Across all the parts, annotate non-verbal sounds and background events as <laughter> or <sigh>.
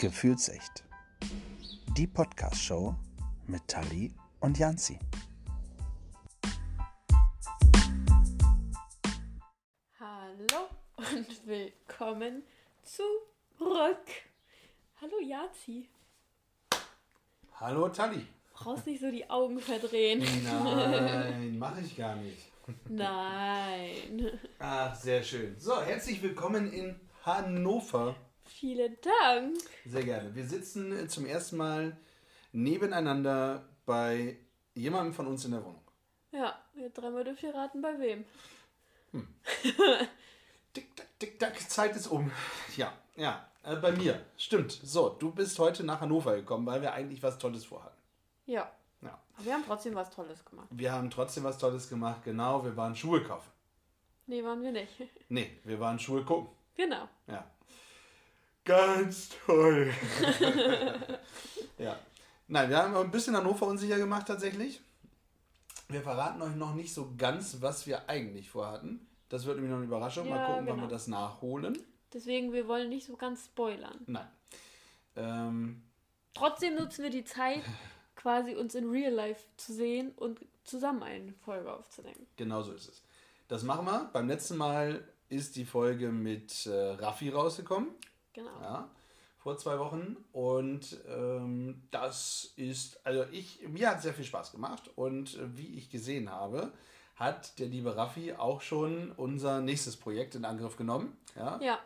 Gefühlsecht. Die Podcast-Show mit Tali und Janzi. Hallo und willkommen zurück. Hallo Jazi. Hallo Tali. Brauchst nicht so die Augen verdrehen. Nein, mache ich gar nicht. Nein. Ach, sehr schön. So, herzlich willkommen in Hannover. Vielen Dank. Sehr gerne. Wir sitzen äh, zum ersten Mal nebeneinander bei jemandem von uns in der Wohnung. Ja, wir dreimal dürft ihr raten, bei wem. <laughs> Tick, tack, tick, tack, Zeit ist um. Ja, ja, äh, bei mir. Stimmt. So, du bist heute nach Hannover gekommen, weil wir eigentlich was Tolles vorhatten. Ja. Ja. Aber wir haben trotzdem was Tolles gemacht. Wir haben trotzdem was Tolles gemacht. Genau, wir waren Schuhe kaufen. Nee, waren wir nicht. <laughs> Nee, wir waren Schuhe gucken. Genau. Ja. Ganz toll. <laughs> ja. Nein, wir haben ein bisschen Hannover unsicher gemacht tatsächlich. Wir verraten euch noch nicht so ganz, was wir eigentlich vorhatten. Das wird nämlich noch eine Überraschung. Mal Ja, gucken, wann genau. wir das nachholen. Deswegen, wir wollen nicht so ganz spoilern. Nein. Ähm, Trotzdem nutzen wir die Zeit, <laughs> quasi uns in Real Life zu sehen und zusammen eine Folge aufzunehmen. genau so ist es. Das machen wir. Beim letzten Mal ist die Folge mit äh, Raffi rausgekommen. Genau. Ja, vor zwei Wochen. Und ähm, das ist, also ich, mir hat sehr viel Spaß gemacht. Und äh, wie ich gesehen habe, hat der liebe Raffi auch schon unser nächstes Projekt in Angriff genommen. Ja, Ja,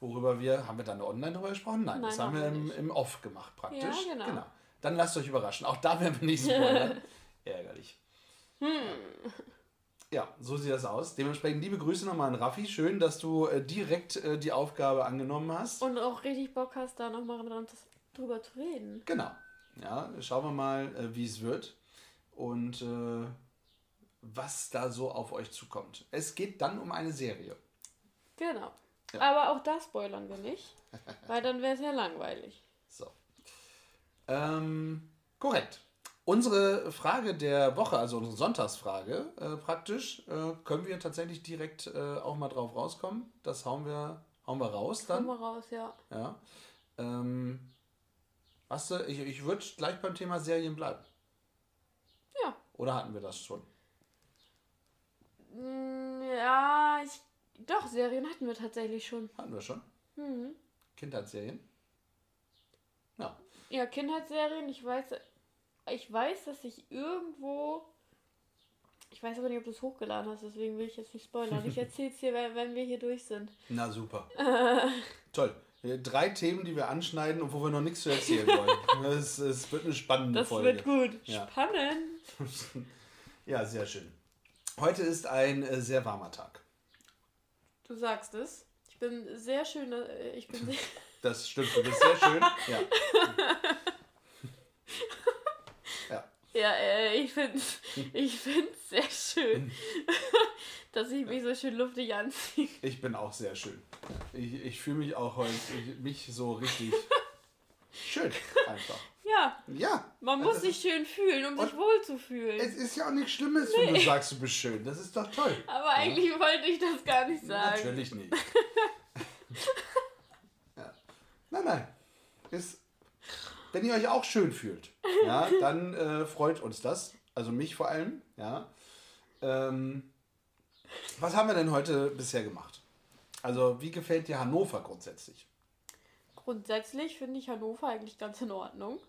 worüber wir, haben wir dann online darüber gesprochen? Nein, Nein, das haben wir im, im Off gemacht praktisch. Ja, genau. Dann lasst euch überraschen. Auch da werden wir <laughs> nicht spoilern. Ärgerlich. Hm. Ja, so sieht das aus. Dementsprechend liebe Grüße nochmal an Raffi. Schön, dass du äh, direkt äh, die Aufgabe angenommen hast. Und auch richtig Bock hast, da nochmal drüber zu reden. Genau. Ja, schauen wir mal, äh, wie es wird und äh, was da so auf euch zukommt. Es geht dann um eine Serie. Genau. Ja. Aber auch das spoilern wir nicht, <laughs> weil dann wäre es ja langweilig. So. Ähm, korrekt. Unsere Frage der Woche, also unsere Sonntagsfrage, äh, praktisch, äh, können wir tatsächlich direkt äh, auch mal drauf rauskommen. Das hauen wir, hauen wir raus dann. mal raus, ja. Ja. Ähm, hast du, ich, ich würde gleich beim Thema Serien bleiben. Ja. Oder hatten wir das schon? Mm, Ja, ich. Doch, Serien hatten wir tatsächlich schon. Hatten wir schon? Mhm. Kindheitsserien? Ja. Ja, Kindheitsserien, ich weiß. Ich weiß, dass ich irgendwo. Ich weiß aber nicht, ob du es hochgeladen hast, deswegen will ich jetzt nicht spoilern. Ich <laughs> erzähl's dir, wenn wenn wir hier durch sind. Na super. <laughs> Toll. Äh, Drei Themen, die wir anschneiden und wo wir noch nichts zu erzählen wollen. <laughs> Es, es wird eine spannende Das Folge. wird gut. Ja. Spannend. Ja, sehr schön. Heute ist ein äh, sehr warmer Tag. Du sagst es. Ich bin sehr schön. äh, Ich bin sehr. Das stimmt, du bist sehr schön. Ja. Ja. Ja, äh, ich finde <laughs> ich find's sehr schön, <laughs> dass ich mich so schön luftig anziehe. Ich bin auch sehr schön. Ich, ich fühle mich auch heute, ich, mich so richtig <laughs> schön einfach. Ja, Ja. man muss das sich schön fühlen, um sich wohl zu fühlen. Es ist ja auch nichts Schlimmes, wenn du sagst, du bist schön. Das ist doch toll. Aber eigentlich wollte ich das gar nicht sagen. Natürlich nicht. ja. Nein, nein. Ist, wenn ihr euch auch schön fühlt, <laughs> ja, dann äh, freut uns das. Also mich vor allem. Ja. Ähm, was haben wir denn heute bisher gemacht? Also, wie gefällt dir Hannover grundsätzlich? Grundsätzlich finde ich Hannover eigentlich ganz in Ordnung.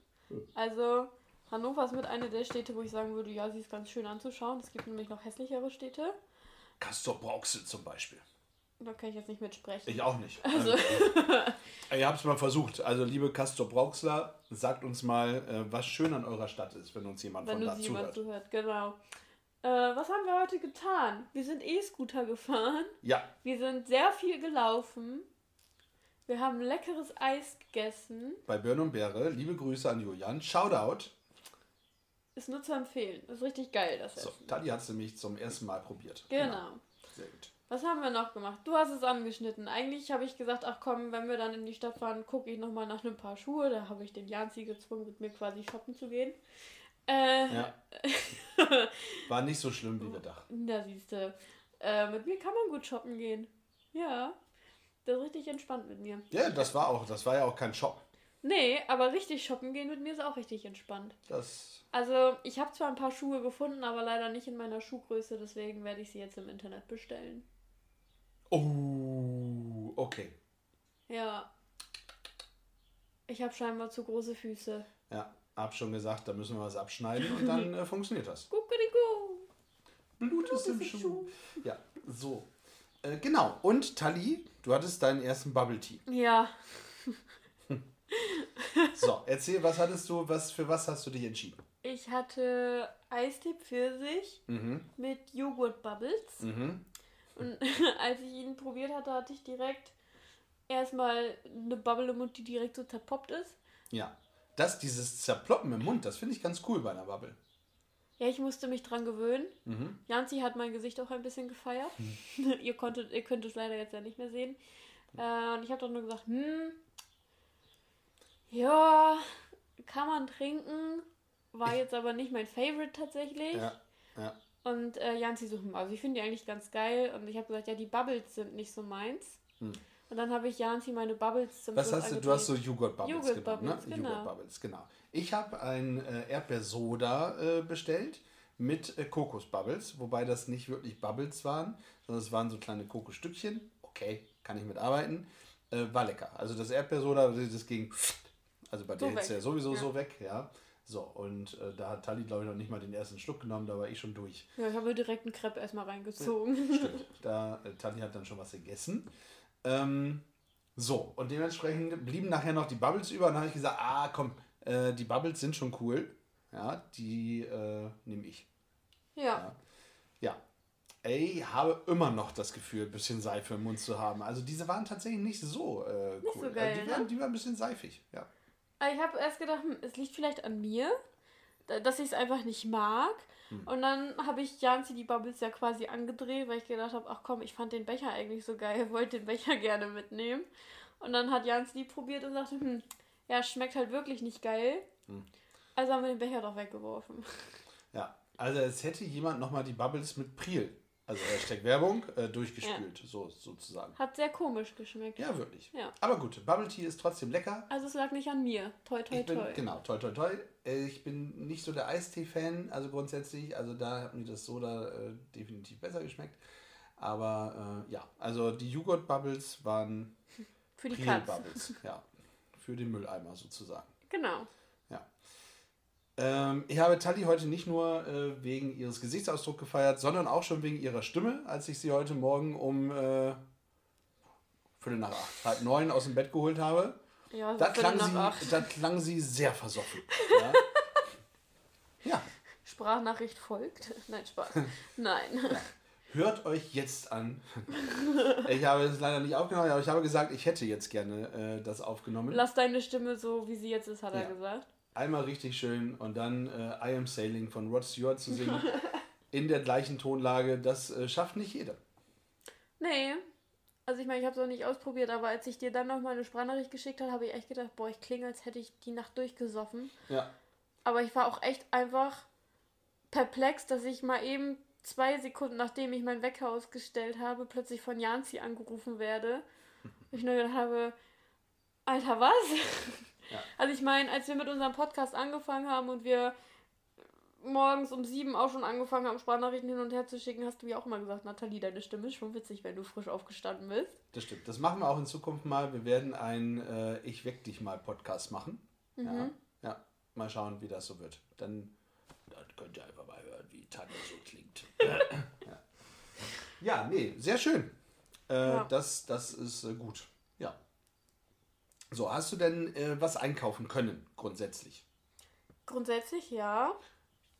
Also, Hannover ist mit einer der Städte, wo ich sagen würde, ja, sie ist ganz schön anzuschauen. Es gibt nämlich noch hässlichere Städte. Castor Brauxel zum Beispiel. Da kann ich jetzt nicht mitsprechen. Ich auch nicht. Also- <laughs> Ähm, ihr habt es mal versucht. Also, liebe Castor Brauxler, sagt uns mal, äh, was schön an eurer Stadt ist, wenn uns jemand Wenn von da uns jemand zuhört. zuhört, genau. Äh, was haben wir heute getan? Wir sind E-Scooter gefahren. Ja, Wir sind sehr viel gelaufen. Wir haben leckeres Eis gegessen. bei Birn und Beere. Liebe Grüße an Julian. Shoutout. Ist nur zu empfehlen. Ist richtig geil, das So, Essen. Tali hat es nämlich zum ersten Mal probiert. Genau. Sehr gut. Was haben wir noch gemacht? Du hast es angeschnitten. Eigentlich habe ich gesagt, ach komm, wenn wir dann in die Stadt fahren, gucke ich nochmal nach einem paar Schuhe. Da habe ich den Janzi gezwungen, mit mir quasi shoppen zu gehen. Äh, Ja. <laughs> War nicht so schlimm, wie wir dachten. da siehst du. Äh, mit mir kann man gut shoppen gehen. Ja. Das ist richtig entspannt mit mir. Ja, das war auch, das war ja auch kein Shop. Nee, aber richtig shoppen gehen mit mir ist auch richtig entspannt. Das. Also, ich habe zwar ein paar Schuhe gefunden, aber leider nicht in meiner Schuhgröße, deswegen werde ich sie jetzt im Internet bestellen. Oh, okay. Ja. Ich habe scheinbar zu große Füße. Ja, hab schon gesagt, da müssen wir was abschneiden und dann äh, funktioniert das. Guckadigu. Blut ist im Schuh. Schuh. Ja, so. Äh, genau. Und Tali, du hattest deinen ersten Bubble Tea. Ja, So, erzähl, was hattest du, was für was hast du dich entschieden? ich hatte Eistee Pfirsich Mhm. mit Joghurt-Bubbles. Mhm. Und <laughs> als ich ihn probiert hatte, hatte ich direkt erstmal eine Bubble im Mund, die direkt so zerpoppt ist. Ja. Das, dieses Zerploppen im Mund, das finde ich ganz cool bei einer Bubble. Ja, ich musste mich dran gewöhnen. Mhm. Janzi hat mein Gesicht auch ein bisschen gefeiert. <laughs> ihr, konntet, ihr könnt es leider jetzt ja nicht mehr sehen. Äh, und ich habe doch nur gesagt, hm, ja, kann man trinken. War jetzt aber nicht mein Favorite tatsächlich. Ja, ja. Und äh, Janzi so, hm, also ich finde die eigentlich ganz geil. Und ich habe gesagt, ja, die Bubbles sind nicht so meins. Hm. Und dann habe ich Janzi meine Bubbles zum Was Schluss hast du? Du hast so angedreht. Joghurt-Bubbles Joghurt genommen, ne? Bubbles, genau. Joghurt-Bubbles, genau. Ich habe ein äh, Erdbeersoda äh, bestellt mit äh, Kokosbubbles, wobei das nicht wirklich Bubbles waren, sondern es waren so kleine Kokosstückchen. Okay, kann ich mitarbeiten. Äh, war lecker. Also das Erdbeersoda, das ging, also bei So der ist weg. ja sowieso Ja. so weg, ja. So, und äh, da hat Tali, glaube ich, noch nicht mal den ersten Schluck genommen, da war ich schon durch. Ja, ich habe mir direkt einen Crepe erstmal reingezogen. Stimmt. <laughs> Da, äh, Tali hat dann schon was gegessen. Ähm, so, und dementsprechend blieben nachher noch die Bubbles über. Und dann habe ich gesagt, ah, komm, äh, die Bubbles sind schon cool. Ja, die äh, nehme ich. Ja. Ja. Ey, habe immer noch das Gefühl, ein bisschen Seife im Mund zu haben. Also diese waren tatsächlich nicht so äh, cool. Nicht so geil, also die, ne? waren, die waren ein bisschen seifig, ja. Ich habe erst gedacht, hm, es liegt vielleicht an mir, da- dass ich es einfach nicht mag. Hm. Und dann habe ich Janzi die Bubbles ja quasi angedreht, weil ich gedacht habe, ach komm, ich fand den Becher eigentlich so geil, <laughs> wollte den Becher gerne mitnehmen. Und dann hat Janzi die probiert und sagte, hm, ja, schmeckt halt wirklich nicht geil. Hm. Also haben wir den Becher doch weggeworfen. <laughs> Ja, also es hätte jemand nochmal die Bubbles mit Priel, also Hashtag Werbung, äh, durchgespült, so sozusagen. Hat sehr komisch geschmeckt. Ja, wirklich. Ja. Aber gut, Bubble Tea ist trotzdem lecker. Also es lag nicht an mir. Toi, toi, Ich bin, toi. genau, toi, toi, toi. Äh, Ich bin nicht so der Eistee-Fan, also grundsätzlich. Also da hat mir das Soda äh, definitiv besser geschmeckt. Aber äh, ja, also die Joghurt-Bubbles waren Für die. Priel-Bubbles. ja, für den Mülleimer sozusagen. Genau. Ähm, ich habe Tali heute nicht nur äh, wegen ihres Gesichtsausdrucks gefeiert, sondern auch schon wegen ihrer Stimme, als ich sie heute Morgen um äh, Viertel nach acht, halb neun aus dem Bett geholt habe. Ja, Da klang, sie, da klang sie sehr versoffen. <laughs> Ja, ja. Sprachnachricht folgt. <laughs> Nein, Spaß. Nein. hört euch jetzt an. <laughs> ich habe es leider nicht aufgenommen, aber ich habe gesagt, ich hätte jetzt gerne äh, das aufgenommen. Lass deine Stimme so, wie sie jetzt ist, hat Ja. er gesagt. Einmal richtig schön und dann äh, I Am Sailing von Rod Stewart zu singen. <laughs> in der gleichen Tonlage, das äh, schafft nicht jeder. Nee. Also ich meine, ich habe es auch nicht ausprobiert, aber als ich dir dann noch mal eine Sprachnachricht geschickt habe, habe ich echt gedacht, boah, ich klinge, als hätte ich die Nacht durchgesoffen. Ja, Aber ich war auch echt einfach perplex, dass ich mal eben zwei Sekunden, nachdem ich meinen Wecker ausgestellt habe, plötzlich von Janzi angerufen werde. <laughs> Ich nur gedacht habe, Alter, was? Ja. Also ich meine, als wir mit unserem Podcast angefangen haben und wir morgens um sieben auch schon angefangen haben, Sprachnachrichten hin und her zu schicken, hast du ja auch immer gesagt, Nathalie, deine Stimme ist schon witzig, wenn du frisch aufgestanden bist. das stimmt. Das machen wir auch in Zukunft mal. Wir werden einen äh, Ich weck dich mal Podcast machen. Ja, Mhm. ja, mal schauen, wie das so wird. Dann, dann könnt ihr einfach mal hören, wie Tanja so klingt. <laughs> ja. ja, nee, sehr schön. Äh, Ja. das, das ist äh, gut. So, hast du denn äh, was einkaufen können, grundsätzlich? Grundsätzlich ja.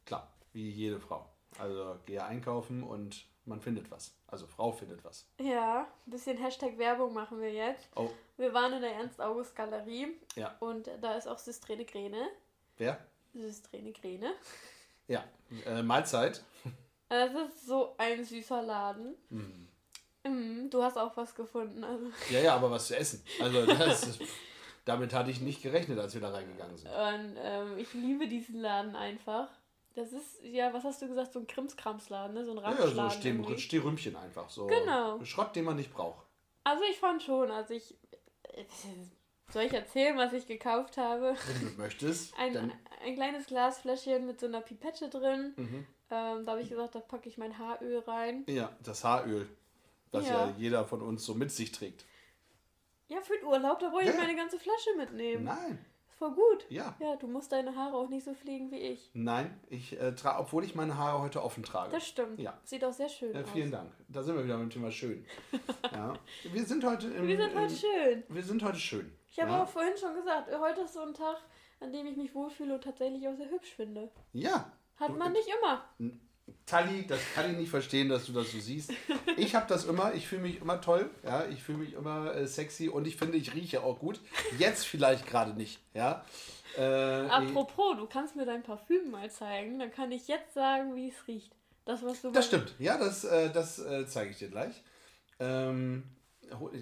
Klar, wie jede Frau. Also gehe einkaufen und man findet was. Also Frau findet was. Ja, ein bisschen Hashtag Werbung machen wir jetzt. Oh, Wir waren in der Ernst-August-Galerie ja. und da ist auch Systrene Gräne. Wer? Systrene Gräne. Ja. Äh, Mahlzeit. <laughs> Das ist so ein süßer Laden. Mhm. Mhm, du hast auch was gefunden. Also. Ja, ja, aber was zu essen. Also das ist, damit hatte ich nicht gerechnet, als wir da reingegangen sind. Und ähm, ich liebe diesen Laden einfach. Das ist, ja, was hast du gesagt, so ein Krimskramsladen, ne? so ein Ja, ja, Ramschladen. so Steh- irgendwie. Stehrümpchen einfach. So Genau. Schrott, den man nicht braucht. Also ich fand schon, also ich, Soll ich erzählen, was ich gekauft habe? Wenn du möchtest. Ein, ein kleines Glasfläschchen mit so einer Pipette drin. Mhm. Ähm, da habe ich gesagt, da packe ich mein Haaröl rein. ja, das Haaröl, das ja. Ja. jeder von uns so mit sich trägt. Ja, für den Urlaub, da ich Ja. meine ganze Flasche mitnehmen. Nein, Ist voll gut. ja. Ja, du musst deine Haare auch nicht so pflegen wie ich. Nein, ich äh, trage, obwohl ich meine Haare heute offen trage. Das stimmt. Ja. Sieht auch sehr schön Äh, aus. vielen Dank. Da sind wir wieder beim Thema schön. <laughs> ja. Wir sind heute im, Wir sind heute im, schön. Wir sind heute schön. Ich habe ja. auch vorhin schon gesagt, heute ist so ein Tag, an dem ich mich wohlfühle und tatsächlich auch sehr hübsch finde. Ja. Hat man nicht immer. Tali, das kann ich nicht verstehen, dass du das so siehst. Ich habe das immer, ich fühle mich immer toll, ja, ich fühle mich immer äh, sexy und ich finde, ich rieche auch gut. Jetzt vielleicht gerade nicht, ja. Äh, Apropos, du kannst mir dein Parfüm mal zeigen, dann kann ich jetzt sagen, wie es riecht. Das, was du das stimmt, ja, das, äh, das äh, zeige ich dir gleich. Ähm,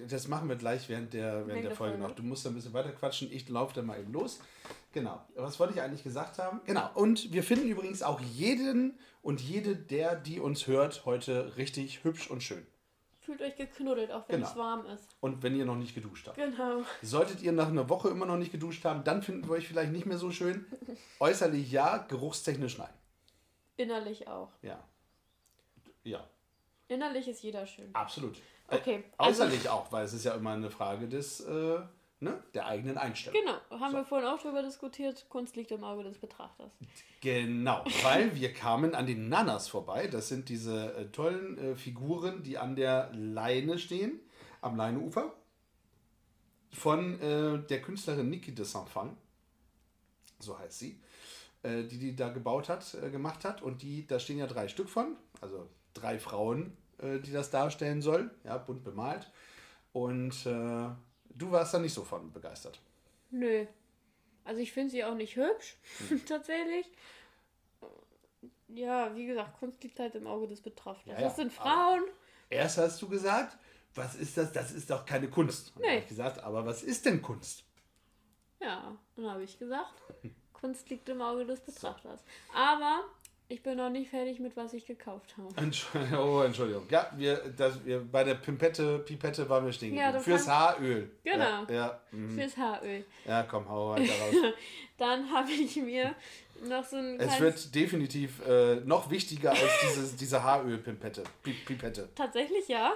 das machen wir gleich während der, während Wegen der der Folge Folge. noch. Du musst da ein bisschen weiter quatschen, ich laufe dann mal eben los. Genau, was wollte ich eigentlich gesagt haben? Genau, und wir finden übrigens auch jeden und jede, der, die uns hört, heute richtig hübsch und schön. Fühlt euch geknuddelt, auch wenn Genau. es warm ist. Und wenn ihr noch nicht geduscht habt. Genau. Solltet ihr nach einer Woche immer noch nicht geduscht haben, dann finden wir euch vielleicht nicht mehr so schön. <laughs> Äußerlich ja, geruchstechnisch nein. Innerlich auch. Ja. Ja, Innerlich ist jeder schön. absolut. Okay, Äh, also- äußerlich auch, weil es ist ja immer eine Frage des, äh, ne, der eigenen Einstellung. Genau, haben wir vorhin auch drüber diskutiert. Kunst liegt im Auge des Betrachters. Genau, weil wir kamen an den Nanas vorbei. Das sind diese äh, tollen äh, Figuren, die an der Leine stehen, am Leineufer. Von äh, der Künstlerin Niki de Saint-Fan, so heißt sie, äh, die die da gebaut hat, äh, gemacht hat. Und die, da stehen ja drei Stück von, also drei Frauen, äh, die das darstellen sollen, ja, bunt bemalt. Und du warst da nicht so von begeistert. Nö. Also ich finde sie auch nicht hübsch, Hm. <laughs> tatsächlich. Ja, wie gesagt, Kunst liegt halt im Auge des Betrachters. Ja, das sind Frauen. Erst hast du gesagt, was ist das? Das ist doch keine Kunst. Nee. hab ich gesagt, aber was ist denn Kunst? Ja, dann habe ich gesagt, <laughs> Kunst liegt im Auge des Betrachters. Aber ich bin noch nicht fertig mit, was ich gekauft habe. Entschuldigung, <laughs> oh, Entschuldigung. Ja, wir, das, wir bei der Pimpette, Pipette waren wir stehen geblieben. Fürs Haaröl. Genau. Ja, ja, mhm. Fürs Haaröl. ja, komm, hau weiter raus. <laughs> Dann habe ich mir noch so ein es wird definitiv äh, noch wichtiger als dieses, diese Haaröl-Pipette. Pi- Pipette. Tatsächlich ja.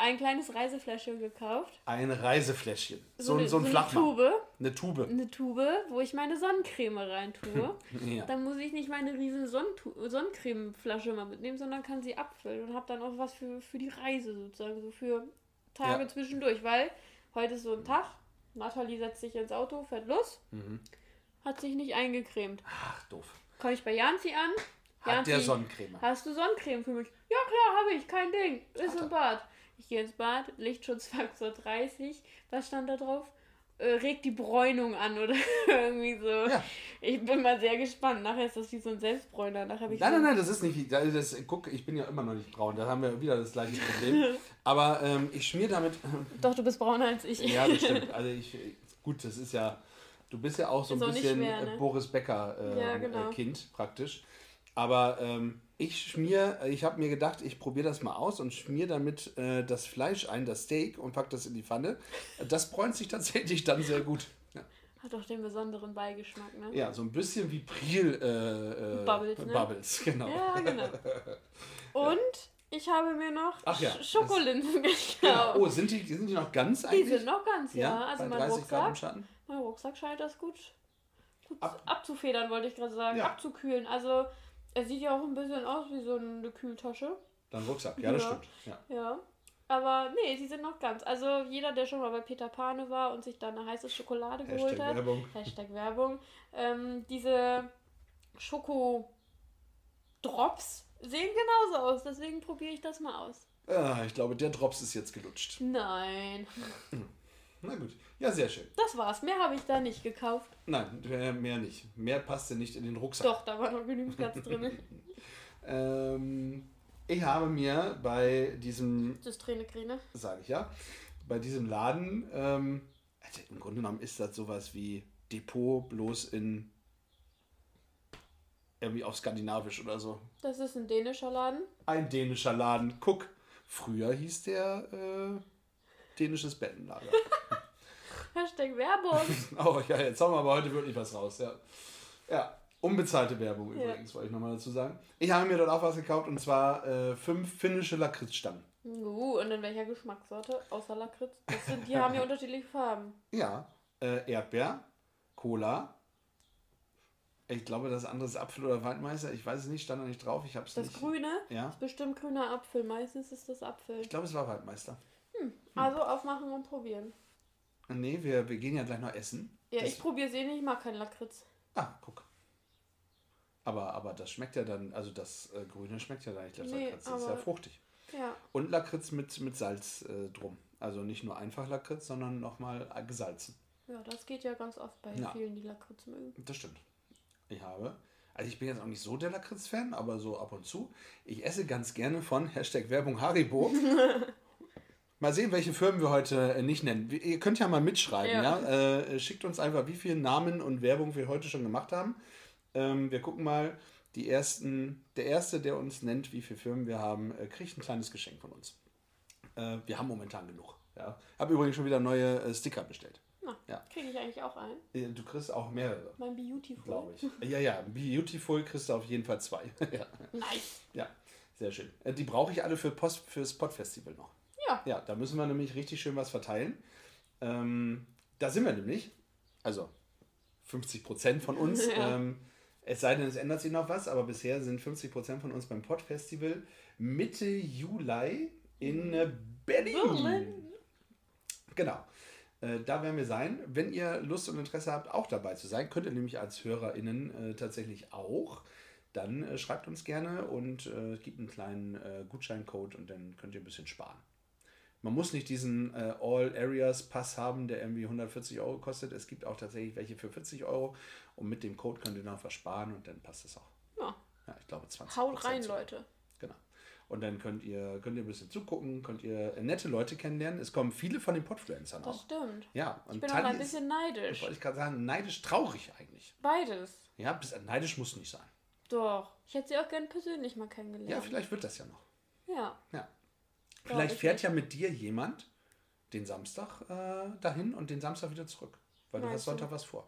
Ein kleines Reisefläschchen gekauft. Ein Reisefläschchen. So, eine, ein so ein eine Flachmann. Tube. Eine Tube. Eine Tube, wo ich meine Sonnencreme reintue. <laughs> Ja. Dann muss ich nicht meine riesen Sonnencremeflasche mal mitnehmen, sondern kann sie abfüllen und habe dann auch was für, für die Reise sozusagen, so für Tage Ja. zwischendurch, weil heute ist so ein Tag, Nathalie setzt sich ins Auto, fährt los, Mhm. hat sich nicht eingecremt. Ach, doof. Komme ich bei Janzi an, Hat der Janzi, Sonnencreme. hast du Sonnencreme für mich? Ja klar, habe ich, kein Ding, ist im Bad. Ich gehe ins Bad, Lichtschutzfaktor 30, was stand da drauf? Äh, regt die Bräunung an oder <laughs> irgendwie so. Ja. Ich bin mal sehr gespannt. Nachher ist das wie so ein Selbstbräuner. Nachher ich Nein, nein, nein, das ist nicht. wie- Das, das, guck, ich bin ja immer noch nicht braun. Da haben wir wieder das gleiche Problem. <laughs> Aber ähm, ich schmier damit. Doch, du bist brauner als ich. ja, das stimmt. <laughs> Also ich. Gut, das ist ja. Du bist ja auch so ein Ist nicht bisschen äh, ne? Boris Becker äh, Ja, genau. äh, Kind praktisch. Aber ähm, ich schmier, ich habe mir gedacht, ich probiere das mal aus und schmier damit äh, das Fleisch ein, das Steak und pack das in die Pfanne. Das bräunt sich tatsächlich dann sehr gut. Ja, Hat doch den besonderen Beigeschmack, ne? ja so ein bisschen wie Priel äh, äh, Bubbles, ne? Bubbles, genau. Ja, genau. <laughs> Und ich habe mir noch Ach ja, Sch- Schokolinsen <laughs> gekauft. Genau. Oh, sind die, sind die noch ganz Die eigentlich? sind noch ganz, ja. Also bei mein 30 Grad im Rucksack, mein Rucksack scheint das gut, gut Ab- abzufedern, wollte ich gerade sagen. Ja. Abzukühlen. Also, er sieht ja auch ein bisschen aus wie so eine Kühltasche. Dein Rucksack, ja, das Ja. stimmt. Ja. Ja. Aber nee, sie sind noch ganz. Also jeder, der schon mal bei Peter Pane war und sich da eine heiße Schokolade geholt Hashtag hat, Werbung. Hashtag Werbung, ähm, diese Schoko-Drops sehen genauso aus. Deswegen probiere ich das mal aus. Ah, ich glaube, der Drops ist jetzt gelutscht. Nein, <laughs> Na gut. Ja, sehr schön. das war's. Mehr habe ich da nicht gekauft. Nein, mehr mehr nicht. Mehr passte nicht in den Rucksack. Doch, da war noch genügend Platz drin. <laughs> Ähm, ich habe mir bei diesem, Das Träne-Krine. sage ich ja, bei diesem Laden, ähm, also im Grunde genommen ist das sowas wie Depot, bloß in irgendwie auf Skandinavisch oder so. Das ist ein dänischer Laden. Ein dänischer Laden. Guck, früher hieß der äh, dänisches Bettenlager. <laughs> Hashtag Werbung. <laughs> Oh ja, jetzt haben wir aber heute wirklich was raus, ja. Ja, unbezahlte Werbung Ja. übrigens, wollte ich nochmal dazu sagen. Ich habe mir dort auch was gekauft und zwar äh, fünf finnische Lakritzstangen. Uh, und in welcher Geschmackssorte? Außer Lakritz. Das sind, die haben ja <laughs> unterschiedliche Farben. Ja, äh, Erdbeer, Cola. Ich glaube, das andere ist Apfel oder Waldmeister. Ich weiß es nicht, stand da nicht drauf. Ich habe es Das nicht. Grüne Ja, ist bestimmt grüner Apfel. Meistens ist das Apfel. ich glaube, es war Waldmeister. Also aufmachen und probieren. Nee, wir, wir gehen ja gleich noch essen. Ja, Das- ich probiere es eh nicht. Ich mag keinen Lakritz. Ah, guck. Aber, aber das schmeckt ja dann, also das äh, Grüne schmeckt ja dann nicht. Das Nee, Lakritz das ist ja fruchtig. Ja. Und Lakritz mit, mit Salz äh, drum. Also nicht nur einfach Lakritz, sondern nochmal äh, gesalzen. Ja, das geht ja ganz oft bei Ja. vielen, die Lakritz mögen. Das stimmt. Ich habe, also ich bin jetzt auch nicht so der Lakritz-Fan, aber so ab und zu. Ich esse ganz gerne von Hashtag Werbung Haribo. <laughs> mal sehen, welche Firmen wir heute äh, nicht nennen. Ihr könnt ja mal mitschreiben, ja. Ja. Äh, schickt uns einfach, wie viele Namen und Werbung wir heute schon gemacht haben. Ähm, wir gucken mal, die ersten, der erste, der uns nennt, wie viele Firmen wir haben, äh, kriegt ein kleines Geschenk von uns. Äh, wir haben momentan genug. Ja. Habe übrigens schon wieder neue äh, Sticker bestellt. Na, Ja. kriege ich eigentlich auch ein. Äh, Du kriegst auch mehrere Mein Beautiful. glaube ich. Ja, ja, Beautiful kriegst du auf jeden Fall zwei. <laughs> ja, Nice. ja, sehr schön. Die brauche ich alle für Post, fürs Pod-Festival noch. Ja. Ja, da müssen wir nämlich richtig schön was verteilen. Ähm, da sind wir nämlich, also 50 Prozent von uns. <laughs> Ja. Ähm, es sei denn, es ändert sich noch was, aber bisher sind 50 Prozent von uns beim Pod-Festival Mitte Juli in äh, Berlin. Berlin. Genau. Äh, da werden wir sein. Wenn ihr Lust und Interesse habt, auch dabei zu sein, könnt ihr nämlich als HörerInnen äh, tatsächlich auch. Dann äh, schreibt uns gerne und äh, gibt einen kleinen Gutscheincode und dann könnt ihr ein bisschen sparen. Man muss nicht diesen äh, All Areas Pass haben, der irgendwie 140 Euro kostet. Es gibt auch tatsächlich welche für 40 Euro und mit dem Code könnt ihr dann was sparen und dann passt es auch. Ja. Ja, ich glaube 20 Haut rein, Leute. Genau. Und dann könnt ihr, könnt ihr ein bisschen zugucken, könnt ihr nette Leute kennenlernen. Es kommen viele von den Podfluencern Das auch. stimmt. Ja, und Ich bin auch Tali ein bisschen ist, neidisch. wollte ich gerade sagen, neidisch traurig eigentlich. Beides. Ja, bis, neidisch muss nicht sein. Doch. Ich hätte sie auch gern persönlich mal kennengelernt. Ja, vielleicht wird das ja noch. Ja. Ja. Vielleicht ich fährt nicht. ja mit dir jemand den Samstag äh, dahin und den Samstag wieder zurück. Weil du hast Meinst du? Sonntag was vor.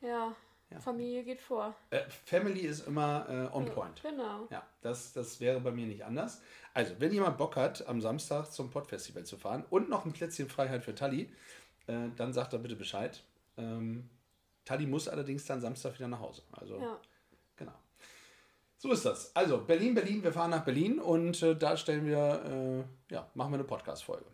Ja. Ja. Familie geht vor. Äh, Family ist immer äh, on point. Genau. Ja, das, das wäre bei mir nicht anders. Also, wenn jemand Bock hat, am Samstag zum Podfestival zu fahren und noch ein Plätzchen Freiheit für Tali, äh, dann sagt er bitte Bescheid. Ähm, Tali muss allerdings dann Samstag wieder nach Hause. Also, Ja. genau. So ist das. Also, Berlin, Berlin, wir fahren nach Berlin und äh, da stellen wir, äh, ja, machen wir eine Podcast-Folge.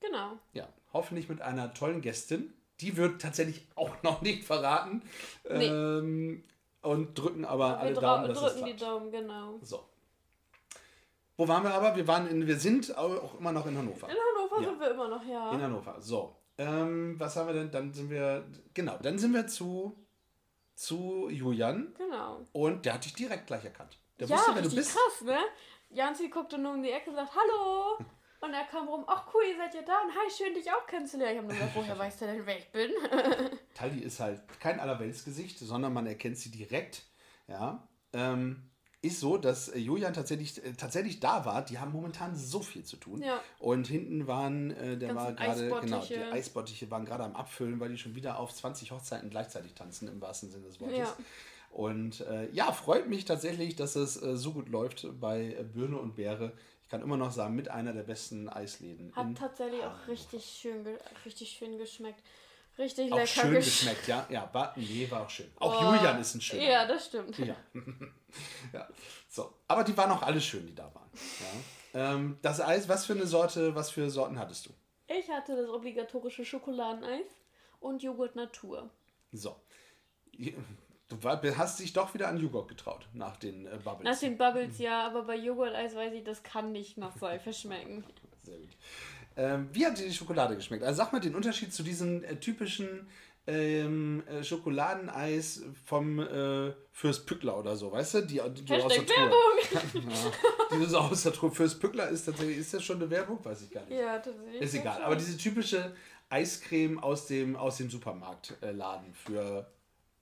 Genau. Ja, hoffentlich mit einer tollen Gästin. Die wird tatsächlich auch noch nicht verraten. Nee. Ähm, und drücken aber Wir alle Daumen, dass es drücken die. Daumen, genau. So. Wo waren wir aber? Wir, waren in, wir sind auch immer noch in Hannover. In Hannover Ja. sind wir immer noch, ja. In Hannover. So. Ähm, was haben wir denn? Dann sind wir. Genau, dann sind wir zu, zu Julian Genau. und der hat dich direkt gleich erkannt. Der ja, wusste, wer du bist. krass, ne? Janzi guckte nur um die Ecke und sagt, hallo. Und er kam rum, ach cool, ihr seid ja da. Und hi, schön, dich auch kennenzulernen. Ich habe nur gesagt, <laughs> woher weißt du denn, wer ich bin? Tali ist halt kein Allerweltsgesicht, sondern man erkennt sie direkt. Ja. Ähm, ist so, dass äh, Julian tatsächlich, äh, tatsächlich da war. Die haben momentan so viel zu tun. Ja. Und hinten waren, äh, der Ganzen war gerade, genau, die Eisbottiche. Waren gerade am Abfüllen, weil die schon wieder auf 20 Hochzeiten gleichzeitig tanzen, im wahrsten Sinne des Wortes. Ja. Und äh, ja, freut mich tatsächlich, dass es äh, so gut läuft bei äh, Birne und Beere. Ich kann immer noch sagen, mit einer der besten Eisläden. Hat tatsächlich auch Hannover. richtig schön, richtig schön geschmeckt. Richtig auch lecker schön gesch- geschmeckt, ja. Ja, war, nee, war auch schön. Auch Oh, Julian ist ein schöner. Ja, das stimmt. Ja. <laughs> ja. So. Aber die waren auch alle schön, die da waren. Ja. Ähm, das Eis, was für eine Sorte, was für Sorten hattest du? Ich hatte das obligatorische Schokoladeneis und Joghurt Natur. So. Du hast dich doch wieder an Joghurt getraut nach den äh, Bubbles. Nach den Bubbles ja, aber bei Joghurt-Eis weiß ich, das kann nicht nach Seife schmecken. <laughs> Sehr gut. Ähm, wie hat dir die Schokolade geschmeckt? Also sag mal den Unterschied zu diesen äh, typischen ähm, äh, Schokoladeneis vom äh, Fürst Pückler oder so, weißt du? Die, die du aus der. Werbung! Ja, <laughs> die du aus der Truhe. Fürst Pückler ist tatsächlich, ist das schon eine Werbung? Weiß ich gar nicht. Ja, tatsächlich. Ist egal. Aber diese typische Eiscreme aus dem, aus dem Supermarktladen für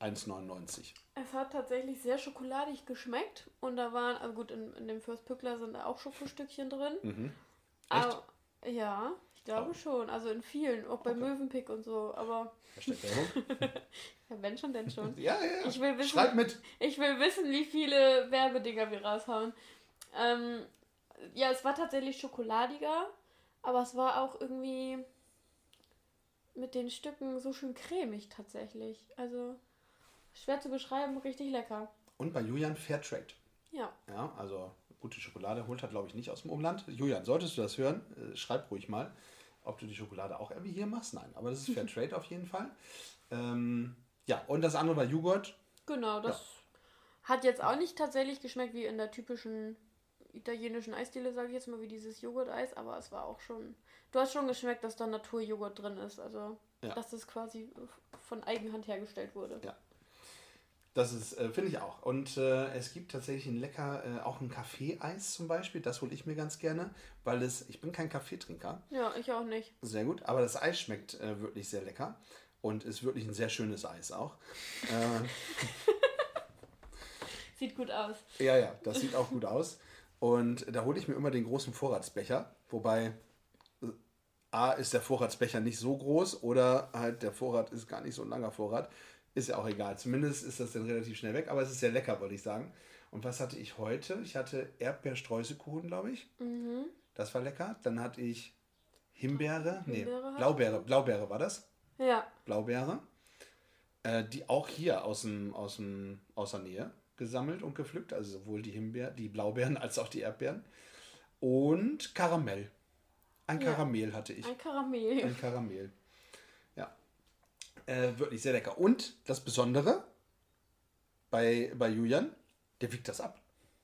1,99. Es hat tatsächlich sehr schokoladig geschmeckt und da waren, also gut, in, in dem Fürst Pückler sind auch Schokostückchen drin. Mhm. Aber, ja, Ich glaube schon. Also in vielen, auch bei Okay. Mövenpick und so. Aber <laughs> ja, wenn schon, denn schon. ja, <laughs> ja, ja. Ich will wissen, Schreib mit. Ich will wissen, wie viele Werbedinger wir raushauen. Ähm, ja, es war tatsächlich schokoladiger, aber es war auch irgendwie mit den Stücken so schön cremig tatsächlich. Also schwer zu beschreiben, richtig lecker. Und bei Julian Fairtrade. Ja, Ja, also gute Schokolade holt er, glaube ich, nicht aus dem Umland. Julian, solltest du das hören, äh, schreib ruhig mal, ob du die Schokolade auch irgendwie hier machst. Nein, aber das ist Fairtrade <laughs> auf jeden Fall. Ähm, ja, und das andere war Joghurt. genau. Das hat jetzt auch nicht tatsächlich geschmeckt wie in der typischen italienischen Eisdiele, sage ich jetzt mal, wie dieses Joghurt-Eis, aber es war auch schon. Du hast schon geschmeckt, dass da Naturjoghurt drin ist. Also, Ja. dass das quasi von Eigenhand hergestellt wurde. Ja. Das ist, äh, finde ich auch. Und äh, es gibt tatsächlich ein lecker, äh, auch ein Kaffee-Eis zum Beispiel. Das hole ich mir ganz gerne, weil es, ich bin kein Kaffeetrinker. Ja, ich auch nicht. Sehr gut, aber das Eis schmeckt äh, wirklich sehr lecker und ist wirklich ein sehr schönes Eis auch. Äh, <laughs> Sieht gut aus. ja, ja, das sieht auch gut aus. Und da hole ich mir immer den großen Vorratsbecher, wobei äh, A ist der Vorratsbecher nicht so groß oder halt der Vorrat ist gar nicht so ein langer Vorrat. Ist ja auch egal. Zumindest ist das dann relativ schnell weg, aber es ist sehr lecker, wollte ich sagen. Und was hatte ich heute? Ich hatte Erdbeerstreuselkuchen, glaube ich. Mhm. Das war lecker. Dann hatte ich Himbeere, nee, Himbeere Blaubeere, Blaubeere war das. Ja, Blaubeere, äh, die auch hier aus, dem, aus, dem, aus der Nähe gesammelt und gepflückt, also sowohl die Himbeer, die Blaubeeren <laughs> als auch die Erdbeeren. Und Karamell. Ein Ja. Karamell hatte ich. ein Karamell. Ein Karamell. Äh, wirklich sehr lecker. Und das Besondere bei, bei Julian, der wiegt das ab.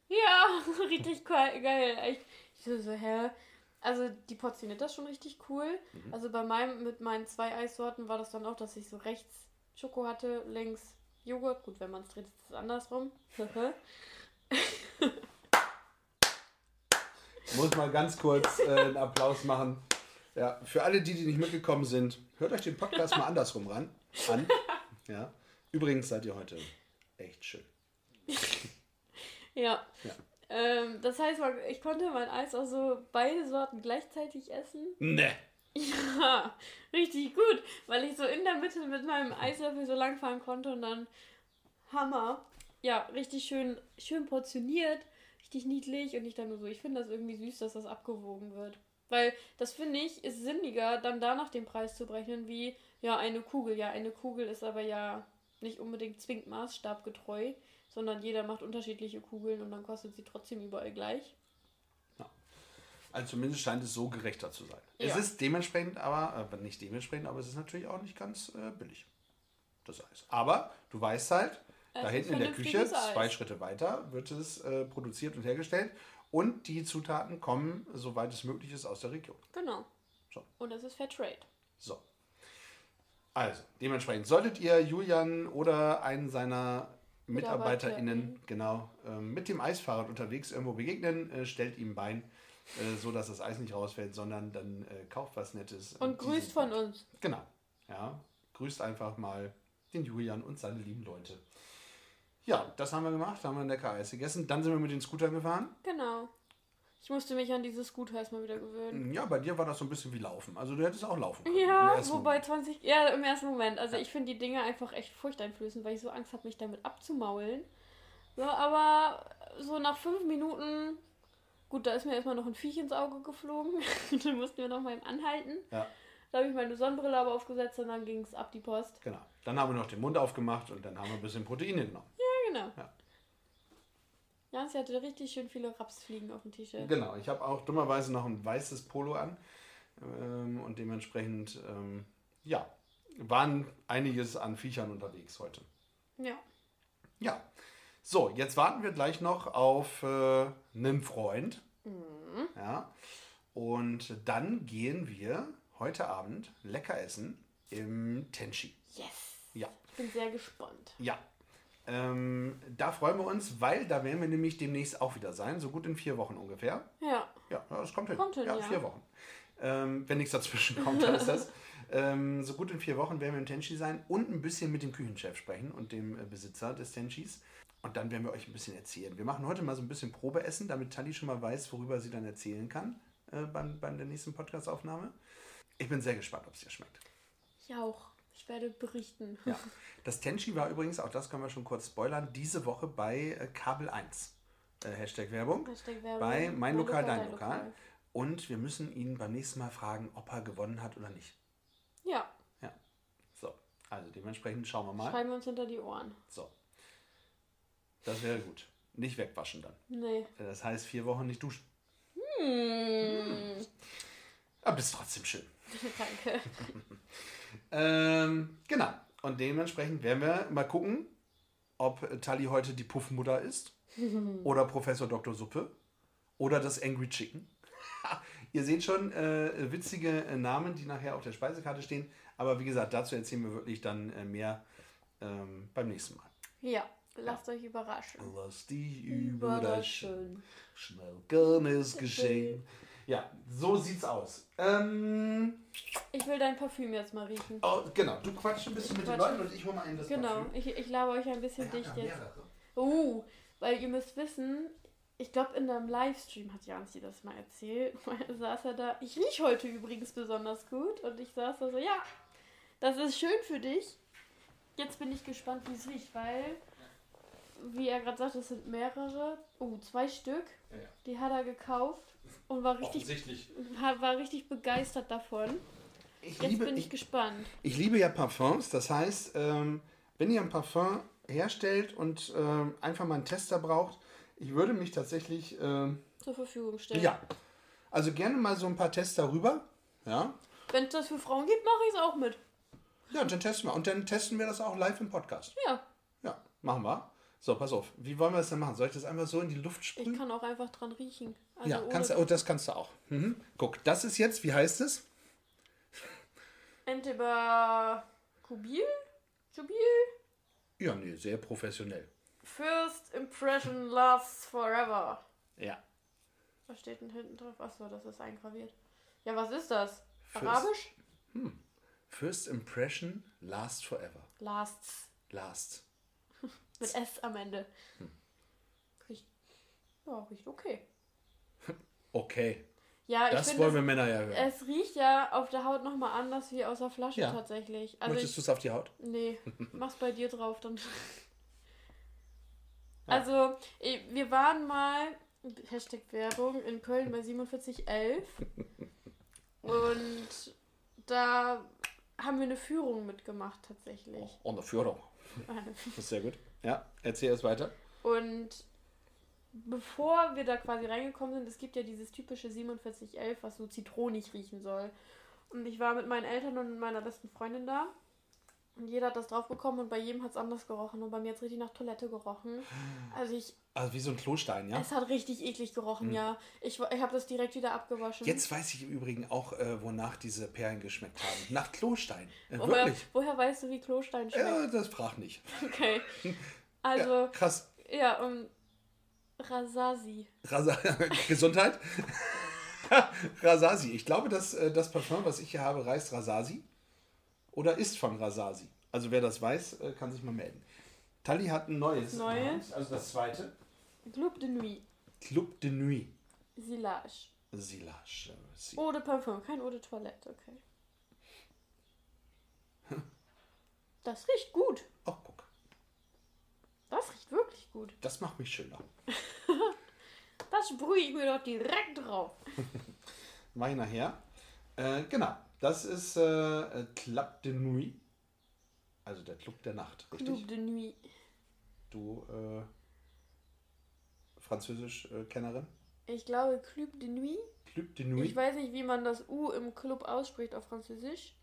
Ja, <laughs> richtig geil. Ich, ich so, so, hä? Also die portioniert das schon richtig cool. Mhm. Also bei meinem, mit meinen zwei Eissorten war das dann auch, dass ich so rechts Schoko hatte, links Joghurt. Gut, wenn man es dreht, ist es andersrum. Ich <laughs> muss mal ganz kurz äh, einen Applaus machen. Ja, für alle die, die nicht mitgekommen sind, hört euch den Podcast mal andersrum ran, an. <laughs> Ja. Übrigens seid ihr heute echt schön. <laughs> ja. Ja. Ähm, das heißt, ich konnte mein Eis auch so beide Sorten gleichzeitig essen. Ne. <laughs> Ja, richtig gut, weil ich so in der Mitte mit meinem Eislöffel so lang fahren konnte und dann Hammer. Ja, richtig schön, schön portioniert, richtig niedlich und ich dann nur so, ich finde das irgendwie süß, dass das abgewogen wird. Weil das finde ich ist sinniger, dann danach den Preis zu berechnen, wie ja eine Kugel. Ja, eine Kugel ist aber ja nicht unbedingt zwingend maßstabgetreu, sondern jeder macht unterschiedliche Kugeln und dann kostet sie trotzdem überall gleich. Also zumindest scheint es so gerechter zu sein. Es Ja. ist dementsprechend, aber äh, nicht dementsprechend, aber es ist natürlich auch nicht ganz äh, billig. Das Eis. Aber du weißt halt, da Es hinten in der Küche, zwei Schritte weiter, wird es äh, produziert und hergestellt. Und die Zutaten kommen, soweit es möglich ist, aus der Region. Genau. So. Und es ist Fair Trade. So. Also, dementsprechend solltet ihr Julian oder einen seiner MitarbeiterInnen MitarbeiterInnen. genau ähm, mit dem Eisfahrrad unterwegs irgendwo begegnen, äh, stellt ihm Bein, äh, so dass das Eis nicht rausfällt, sondern dann äh, kauft was Nettes. Und grüßt von uns. Genau. Ja, grüßt einfach mal den Julian und seine lieben Leute. Ja, das haben wir gemacht, haben wir ein lecker Eis gegessen. Dann sind wir mit den Scootern gefahren. Genau. Ich musste mich an dieses Scooter erstmal wieder gewöhnen. Ja, bei dir war das so ein bisschen wie Laufen. Also du hättest auch laufen können. Ja, wobei Moment. 20. Ja, im ersten Moment. Also ich finde die Dinger einfach echt furchteinflößend, weil ich so Angst habe, mich damit abzumaulen. So, aber so nach fünf Minuten. Gut, da ist mir erstmal noch ein Viech ins Auge geflogen. <laughs> dann mussten wir noch mal anhalten. Ja. Da habe ich meine Sonnenbrille aber aufgesetzt und dann ging es ab die Post. Genau. Dann haben wir noch den Mund aufgemacht und dann haben wir ein bisschen Proteine genommen. Ja, genau. Ja. Ja, sie hatte richtig schön viele Rapsfliegen auf dem T-Shirt. Genau. Ich habe auch dummerweise noch ein weißes Polo an. Ähm, und dementsprechend, ähm, ja, waren einiges an Viechern unterwegs heute. Ja. Ja. So, jetzt warten wir gleich noch auf äh, einen Freund. Ja. Und dann gehen wir heute Abend lecker essen im Tenchi. Yes. Ja. Ich bin sehr gespannt. Ja. Ähm, da freuen wir uns, weil da werden wir nämlich demnächst auch wieder sein, so gut in vier Wochen ungefähr. Ja. Ja, das kommt hin. Kommt hin, ja, ja. vier Wochen. Ähm, wenn nichts dazwischen kommt, dann ist das. <laughs> Ähm, so gut in vier Wochen werden wir im Tenchi sein und ein bisschen mit dem Küchenchef sprechen und dem äh, Besitzer des Tenchis. Und dann werden wir euch ein bisschen erzählen. Wir machen heute mal so ein bisschen Probeessen, damit Tali schon mal weiß, worüber sie dann erzählen kann äh, beim, bei der nächsten Podcastaufnahme. Ich bin sehr gespannt, ob es dir schmeckt. Ich auch. Ich werde berichten. Ja. <laughs> Das Tenchi war übrigens, auch das können wir schon kurz spoilern, diese Woche bei äh, Kabel 1. Äh, Hashtag Werbung. Hashtag Werbung. Bei Mein, Lokal, dein Lokal. Lokal. Und wir müssen ihn beim nächsten Mal fragen, ob er gewonnen hat oder nicht. Ja, Ja. So. Also dementsprechend schauen wir mal. schreiben wir uns hinter die Ohren. So. Das wäre gut. Nicht wegwaschen dann. Nee. Das heißt vier Wochen nicht duschen. Hm. Aber ist trotzdem schön. <laughs> Danke. <laughs> Ähm, genau. Und dementsprechend werden wir mal gucken, ob Tali heute die Puffmutter ist <laughs> oder Professor Dr. Suppe oder das Angry Chicken. <laughs> Ihr seht schon äh, witzige äh, Namen, die nachher auf der Speisekarte stehen. Aber wie gesagt, dazu erzählen wir wirklich dann äh, mehr ähm, beim nächsten Mal. Ja, lasst euch überraschen. Lass dich überraschen. Überraschen. Schnell kann es geschehen. Ja, so sieht's aus. Ähm, Ich will dein Parfüm jetzt mal riechen. oh, genau, du quatschst ein bisschen mit den Quatsch. Leuten und ich hole mal einen das Genau, Parfüm. ich, ich laber euch ein bisschen Ich hab dicht ja jetzt. mehrere. Uh, weil ihr müsst wissen, ich glaube in einem Livestream hat Janzi das mal erzählt. <laughs> saß er da. Ich rieche heute übrigens besonders gut und ich saß da so, ja, das ist schön für dich. Jetzt bin ich gespannt, wie es riecht, weil, wie er gerade sagt, es sind mehrere. Oh, zwei Stück. Ja, ja. Die hat er gekauft und war richtig, ha- war richtig begeistert davon. Ich Jetzt liebe, bin ich, ich, gespannt. ich liebe ja Parfums. Das heißt, ähm, wenn ihr ein Parfum herstellt und ähm, einfach mal einen Tester braucht, ich würde mich tatsächlich, ähm, Zur Verfügung stellen. ja, also gerne mal so ein paar Tester rüber. Ja, Wenn es das für Frauen gibt, mache ich es auch mit. ja, und dann testen wir. Und dann testen wir das auch live im Podcast. Ja, Ja, machen wir. So, pass auf. Wie wollen wir das denn machen? Soll ich das einfach so in die Luft ich sprühen? kann auch einfach dran riechen. Also ja, kannst du, oh, das kannst du auch. Mhm. Guck, das ist jetzt, wie heißt es? Entweder Kubil? Kubil? Ja, nee, sehr professionell. First impression lasts forever. Ja. Was steht denn hinten drauf? Achso, das ist eingraviert. Ja, was ist das? First- Arabisch? First impression lasts forever. Lasts. Last. Mit S am Ende. Hm. Riecht. Ja, riecht okay. Okay. Ja, ich Das finde, wollen wir Männer ja hören. es riecht ja auf der Haut nochmal anders wie aus der Flasche Ja. tatsächlich. Also Möchtest du es auf die Haut? Nee, <laughs> mach's bei dir drauf, dann. Ja. Also, wir waren mal, Hashtag Werbung, in Köln bei 4711. <laughs> und da haben wir eine Führung mitgemacht, tatsächlich. Oh, eine Führung. Das <laughs> ist sehr gut. Ja, erzähl es weiter. Und bevor wir da quasi reingekommen sind, es gibt ja dieses typische 4711, was so zitronig riechen soll. Und ich war mit meinen Eltern und meiner besten Freundin da. Und jeder hat das drauf bekommen und bei jedem hat es anders gerochen. Und bei mir hat es richtig nach Toilette gerochen. <laughs> Also ich, Also wie so ein Klostein, ja? es hat richtig eklig gerochen, ja. Ich, ich habe das direkt wieder abgewaschen. Jetzt weiß ich im Übrigen auch, äh, wonach diese Perlen geschmeckt haben. Nach Klostein. Äh, woher, wirklich. woher weißt du, wie Klostein schmeckt? Ja, das frag nicht. <laughs> Okay. <laughs> Ja, Also, krass. ja, und Rasasi. Rasa <laughs> Gesundheit. Rasasi. Ich glaube, dass äh, das Parfum, was ich hier habe, heißt Rasasi. Oder ist von Rasasi. Also wer das weiß, äh, kann sich mal melden. Tali hat ein neues. Neues? Also das zweite. Club de Nuit. Club de Nuit. Silage. Silage. Si- Eau de Parfum, kein Eau de Toilette, okay. <laughs> Das riecht gut. Oh, guck. Das riecht wirklich gut. Das macht mich schöner. <laughs> Das sprühe ich mir doch direkt drauf. <laughs> Ich nachher. Äh, genau. Das ist äh, äh, Club de Nuit. Also der Club der Nacht, richtig? Club de Nuit. Du äh, Französisch-Kennerin? Ich glaube Club de Nuit. Club de Ich Nuit. weiß nicht, wie man das U im Club ausspricht auf Französisch.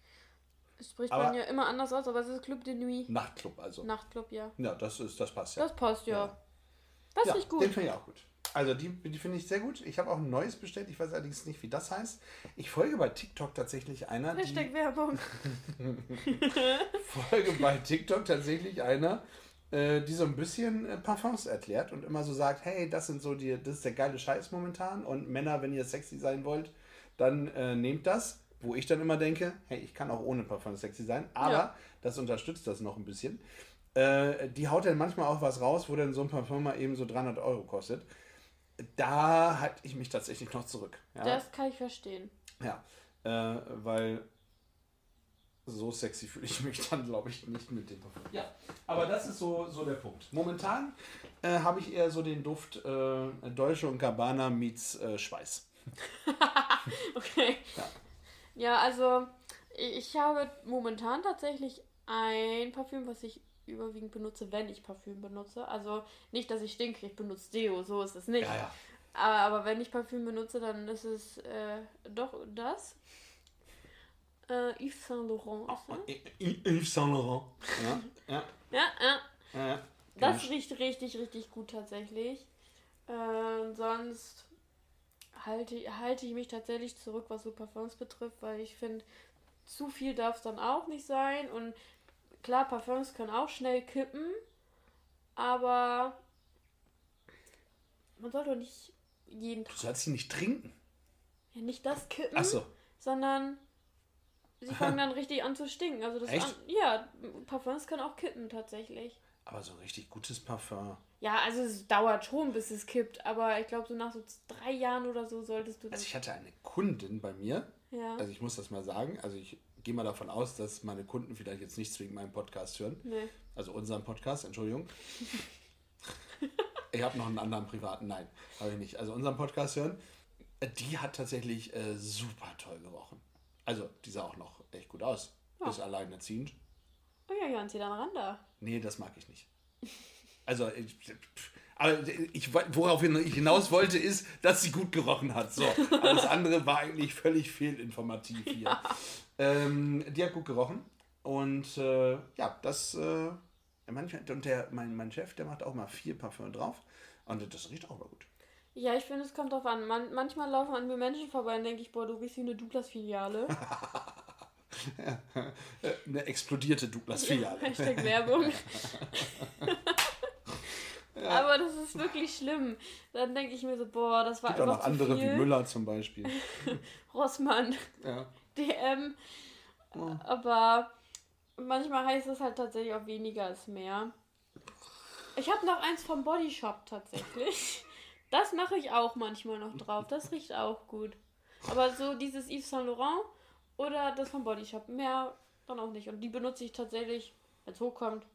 Das spricht Aber- man ja immer anders aus, aber es ist Club de Nuit. Nachtclub also. Nachtclub, ja. Ja, das ist, das passt ja. Das passt ja. Ja. Das ja, riecht gut. Den finde ich auch gut. Also die, die finde ich sehr gut. Ich habe auch ein neues bestellt. Ich weiß allerdings nicht, wie das heißt. Ich folge bei TikTok tatsächlich einer, die Hashtag Werbung. <laughs> <laughs> folge bei TikTok tatsächlich einer, äh, die so ein bisschen äh, Parfums erklärt und immer so sagt, hey, das sind so die, das ist der geile Scheiß momentan und Männer, wenn ihr sexy sein wollt, dann äh, nehmt das. Wo ich dann immer denke, hey, ich kann auch ohne Parfum sexy sein, aber Ja. das unterstützt das noch ein bisschen. Äh, die haut dann manchmal auch was raus, wo dann so ein Parfum mal eben so 300 Euro kostet. Da halte ich mich tatsächlich noch zurück. Ja? Das kann ich verstehen. Ja. Weil so sexy fühle ich mich dann, glaube ich, nicht mit dem Parfüm. Ja, aber das ist so, so der Punkt. Momentan äh, habe ich eher so den Duft äh, Deutsche und Gabbana meets äh, Schweiß. <laughs> Okay. Ja. Ja, also ich habe momentan tatsächlich ein Parfüm, was ich überwiegend benutze, wenn ich Parfüm benutze. Also nicht, dass ich stinke, ich benutze Deo, so ist es nicht. Ja, ja. Aber, aber wenn ich Parfüm benutze, dann ist es äh, doch das. Äh, Yves Saint Laurent. ist es. Yves Saint Laurent. Ja, ja, Ja, ja. ja. ja. Das riecht richtig, richtig gut tatsächlich. Äh, sonst halte, halte ich mich tatsächlich zurück, was so Parfums betrifft, weil ich finde, zu viel darf es dann auch nicht sein. Und klar, Parfums können auch schnell kippen, aber man sollte doch nicht jeden Du Tag sollst sie nicht trinken. ja, nicht das kippen, Ach so. sondern sie fangen <laughs> dann richtig an zu stinken. Also das Echt? An, ja, Parfums können auch kippen tatsächlich. Aber so richtig gutes Parfum. Ja, also es dauert schon, bis es kippt, aber ich glaube, so nach so drei Jahren oder so solltest du das. Also ich hatte eine Kundin bei mir, ja. also ich muss das mal sagen, also ich gehe mal davon aus, dass meine Kunden vielleicht jetzt nicht zwingend meinen Podcast hören. nee. Also unseren Podcast, Entschuldigung. <laughs> ich habe noch einen anderen privaten, nein, habe ich nicht. Also unseren Podcast hören. Die hat tatsächlich äh, super toll gerochen. Also die sah auch noch echt gut aus. Ja. Ist alleinerziehend. Oh ja, hören Sie dann ran da. Nee, das mag ich nicht. Also, ich, aber ich, worauf ich hinaus wollte, ist, dass sie gut gerochen hat. So, alles andere war eigentlich völlig fehlinformativ hier. Ähm, die hat gut gerochen. Und äh, ja, das, äh, und der, mein, mein Chef, der macht auch mal vier Parfüm drauf. Und das riecht auch mal gut. Ja, ich finde, es kommt drauf an. Man, manchmal laufen an mir Menschen vorbei und denke ich, boah, du riechst wie eine Douglas-Filiale. <laughs> Eine explodierte Douglas-Filiale. Hashtag Werbung. <laughs> Aber das ist wirklich schlimm. Dann denke ich mir so, boah, das war Gibt auch einfach noch zu andere viel. wie Müller zum Beispiel. <laughs> Rossmann, Ja. DM. Oh. Aber manchmal heißt es halt tatsächlich auch weniger ist mehr. Ich habe noch eins vom Body Shop tatsächlich. Das mache ich auch manchmal noch drauf. Das riecht auch gut. Aber so dieses Yves Saint Laurent oder das vom Body Shop, mehr dann auch nicht. Und die benutze ich tatsächlich, wenn es hochkommt.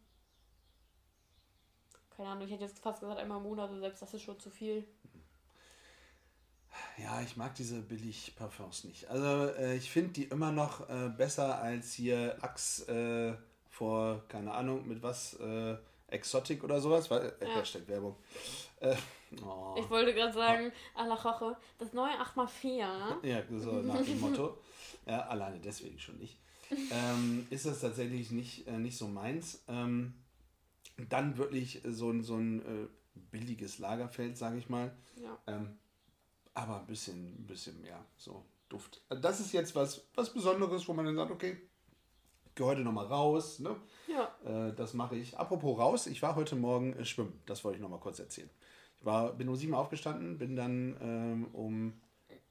Keine Ahnung, ich hätte jetzt fast gesagt einmal im Monat, also selbst das ist schon zu viel. Ja, ich mag diese Billig-Parfums nicht. Also äh, ich finde die immer noch äh, besser als hier Axe äh, vor, keine Ahnung, mit was, äh, Exotic oder sowas, weil, äh, Ja. Hashtag Werbung. Oh. Ich wollte gerade sagen, à la Roche, das neue 8x4, ne? Ja, so nach dem Motto. Ja, alleine deswegen schon nicht. <laughs> Ähm, ist das tatsächlich nicht, äh, nicht so meins. Ähm, dann wirklich so ein, so ein äh, billiges Lagerfeld, sage ich mal. Ja. Ähm, aber ein bisschen, ein bisschen mehr so Duft. Das ist jetzt was, was Besonderes, wo man dann sagt, okay, ich gehe heute nochmal raus. Ne? Ja. Äh, das mache ich. Apropos raus, ich war heute Morgen äh, schwimmen. Das wollte ich nochmal kurz erzählen. Ich war, bin um sieben aufgestanden, bin dann ähm, um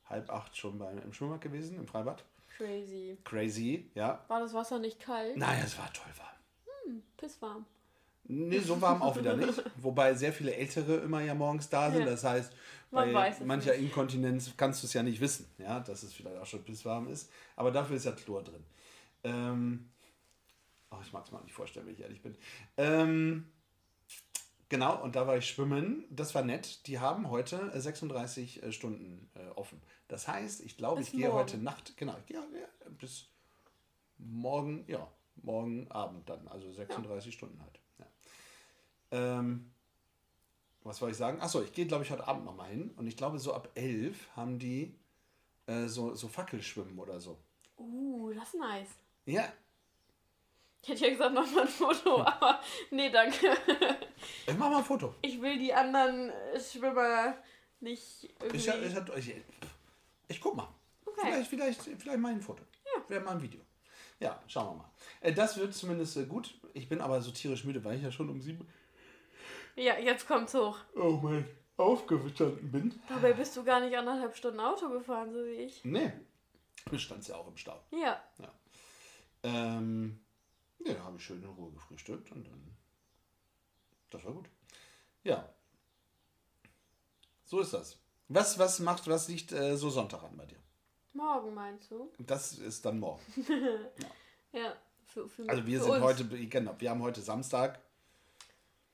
halb acht schon beim, im Schwimmbad gewesen, im Freibad. Crazy. Crazy, ja. War das Wasser nicht kalt? Naja, es war toll warm. Pisswarm. Nee, so warm auch wieder nicht. <laughs> Wobei sehr viele Ältere immer ja morgens da sind. Ja. Das heißt, Man bei mancher nicht. Inkontinenz kannst du es ja nicht wissen, ja, dass es vielleicht auch schon pisswarm ist. Aber dafür ist ja Chlor drin. Ähm, oh, ich mag es mal nicht vorstellen, wenn ich ehrlich bin. Ähm, genau, und da war ich schwimmen. Das war nett. Die haben heute äh, 36 äh, Stunden äh, offen. Das heißt, ich glaube, Bis ich gehe morgen. heute Nacht, genau, ich gehe ja, bis morgen, ja, morgen Abend dann, also 36 Stunden halt. Ja. Ähm, was wollte ich sagen? Achso, ich gehe, glaube ich, heute Abend nochmal hin. Und ich glaube, so ab 11 haben die äh, so, so Fackelschwimmen oder so. Uh, das ist nice. Ja, Ich hätte ja gesagt, mach mal ein Foto, aber nee, danke. ich mach mal ein Foto. Ich will die anderen äh, Schwimmer nicht irgendwie... Ich, ich, ich, ich guck mal. Okay. Vielleicht, vielleicht, vielleicht mal ein Foto. Ja. Vielleicht mal ein Video. Ja, schauen wir mal. Äh, das wird zumindest äh, gut. Ich bin aber so tierisch müde, weil ich ja schon um sieben Ja, jetzt kommt's hoch. oh mein, aufgestanden bin. Dabei bist du gar nicht anderthalb Stunden Auto gefahren, so wie ich. Nee, du standst ja auch im Stau. Ja. Ähm, ja, da habe ich schön in Ruhe gefrühstückt und dann. Das war gut. Ja. So ist das. Was, was macht, was liegt äh, so Sonntag an bei dir? Morgen meinst du? Das ist dann morgen. <laughs> Ja. Für, für, Also wir sind uns. heute, genau, wir haben heute Samstag.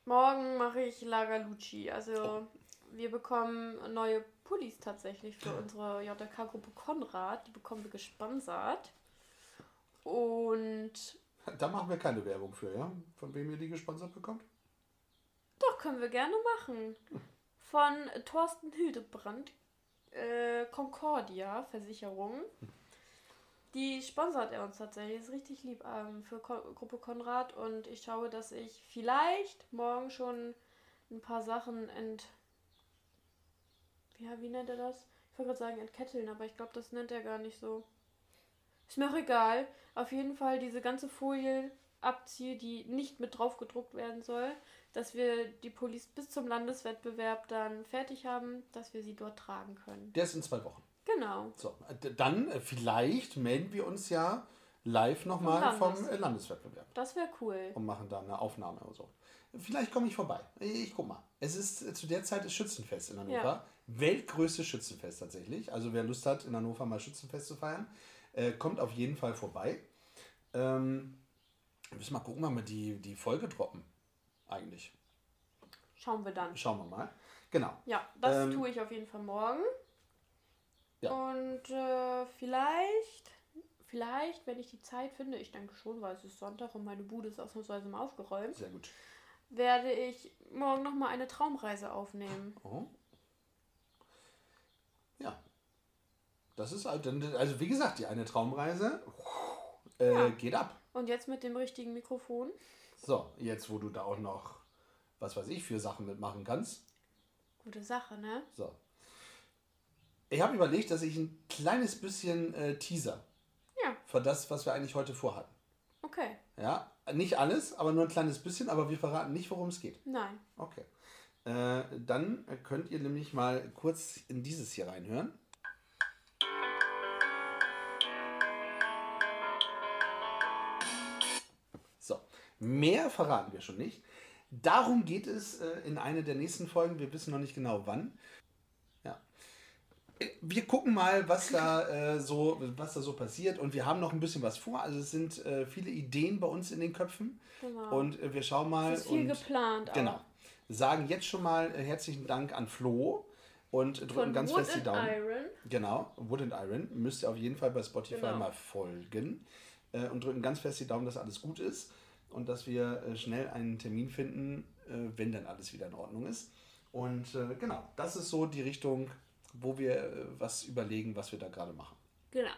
Morgen mache ich Lagalucci. Also Oh. wir bekommen neue Pullis tatsächlich für unsere JK-Gruppe Konrad. Die bekommen wir gesponsert. Und Da machen wir keine Werbung für, ja? Von wem ihr die gesponsert bekommt? doch, können wir gerne machen. Von Thorsten Hildebrand, äh, Concordia Versicherung. Die sponsert er uns tatsächlich. Ist richtig lieb ähm, für Ko Gruppe Konrad. Und ich schaue, dass ich vielleicht morgen schon ein paar Sachen ent. Ja, wie nennt er das? Ich wollte gerade sagen entketteln, aber ich glaube, das nennt er gar nicht so. Ist mir auch egal. Auf jeden Fall diese ganze Folie abziehe, die nicht mit drauf gedruckt werden soll, dass wir die Pullis bis zum Landeswettbewerb dann fertig haben, dass wir sie dort tragen können. Der ist in zwei Wochen. Genau. So, dann äh, vielleicht melden wir uns ja live nochmal Vom vom Landes- äh, Landeswettbewerb Das wäre cool. und machen da eine Aufnahme oder so. Vielleicht komme ich vorbei. Ich guck mal. Es ist äh, zu der Zeit ist Schützenfest in Hannover. Ja. Weltgrößtes Schützenfest tatsächlich. Also wer Lust hat, in Hannover mal Schützenfest zu feiern, äh, kommt auf jeden Fall vorbei. Ähm, wir müssen mal gucken, wann wir die, die Folge droppen. Eigentlich. Schauen wir dann. Schauen wir mal. Genau. Ja, das Ähm, tue ich auf jeden Fall morgen. Ja. Und äh, vielleicht, vielleicht, wenn ich die Zeit finde, ich denke schon, weil es ist Sonntag und meine Bude ist ausnahmsweise mal aufgeräumt, Sehr gut. werde ich morgen nochmal eine Traumreise aufnehmen. Oh. Ja. Das ist halt, dann- also wie gesagt, die eine Traumreise äh, Ja. geht ab. Und jetzt mit dem richtigen Mikrofon. So, jetzt wo du da auch noch, was weiß ich, für Sachen mitmachen kannst. Gute Sache, ne? So. Ich habe überlegt, dass ich ein kleines bisschen äh, teaser Ja, für das, was wir eigentlich heute vorhatten. okay. Ja, nicht alles, aber nur ein kleines bisschen, aber wir verraten nicht, worum es geht. Nein. Okay. Äh, dann könnt ihr nämlich mal kurz in dieses hier reinhören. Mehr verraten wir schon nicht. Darum geht es äh, in einer der nächsten Folgen. Wir wissen noch nicht genau wann. Ja. Wir gucken mal, was da, äh, so, was da so passiert. Und wir haben noch ein bisschen was vor. Also es sind äh, viele Ideen bei uns in den Köpfen. Genau. Und äh, wir schauen mal. es ist viel und geplant. Genau. auch. Sagen jetzt schon mal äh, herzlichen Dank an Flo und drücken Von ganz Wood fest die Daumen. Iron. Genau, Wood and Iron. Müsst ihr auf jeden Fall bei Spotify Genau. mal folgen. Äh, und drücken ganz fest die Daumen, dass alles gut ist und dass wir äh, schnell einen Termin finden, äh, wenn dann alles wieder in Ordnung ist. Und äh, genau, das ist so die Richtung, wo wir was überlegen, was wir da gerade machen. Genau.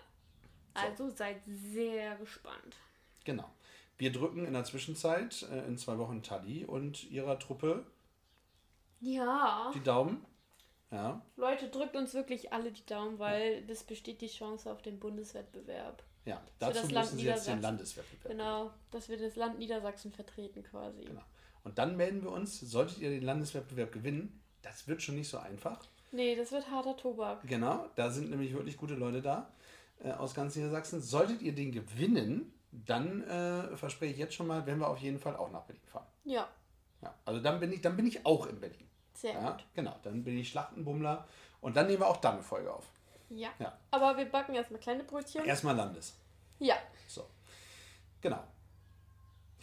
Also seid sehr gespannt. Genau. Wir drücken in der Zwischenzeit in zwei Wochen Tali und ihrer Truppe Ja. die Daumen. Ja, Leute, drückt uns wirklich alle die Daumen, weil das besteht die Chance auf den Bundeswettbewerb. Ja. Dazu das Land müssen sie jetzt den. Landeswettbewerb. Genau, dass wir das Land Niedersachsen vertreten quasi. Genau. Und dann melden wir uns, solltet ihr den Landeswettbewerb gewinnen, das wird schon nicht so einfach. Nee, das wird harter Tobak. Genau, da sind nämlich wirklich gute Leute da äh, aus ganz Niedersachsen. Solltet ihr den gewinnen, dann äh, verspreche ich jetzt schon mal, werden wir auf jeden Fall auch nach Berlin fahren. Ja, Ja, also dann bin ich, dann bin ich auch in Berlin. sehr Ja, gut. genau, dann bin ich Schlachtenbummler und dann nehmen wir auch da eine Folge auf. Ja. Ja. Aber wir backen erstmal kleine Brötchen. Erstmal Landes. Ja. So. Genau.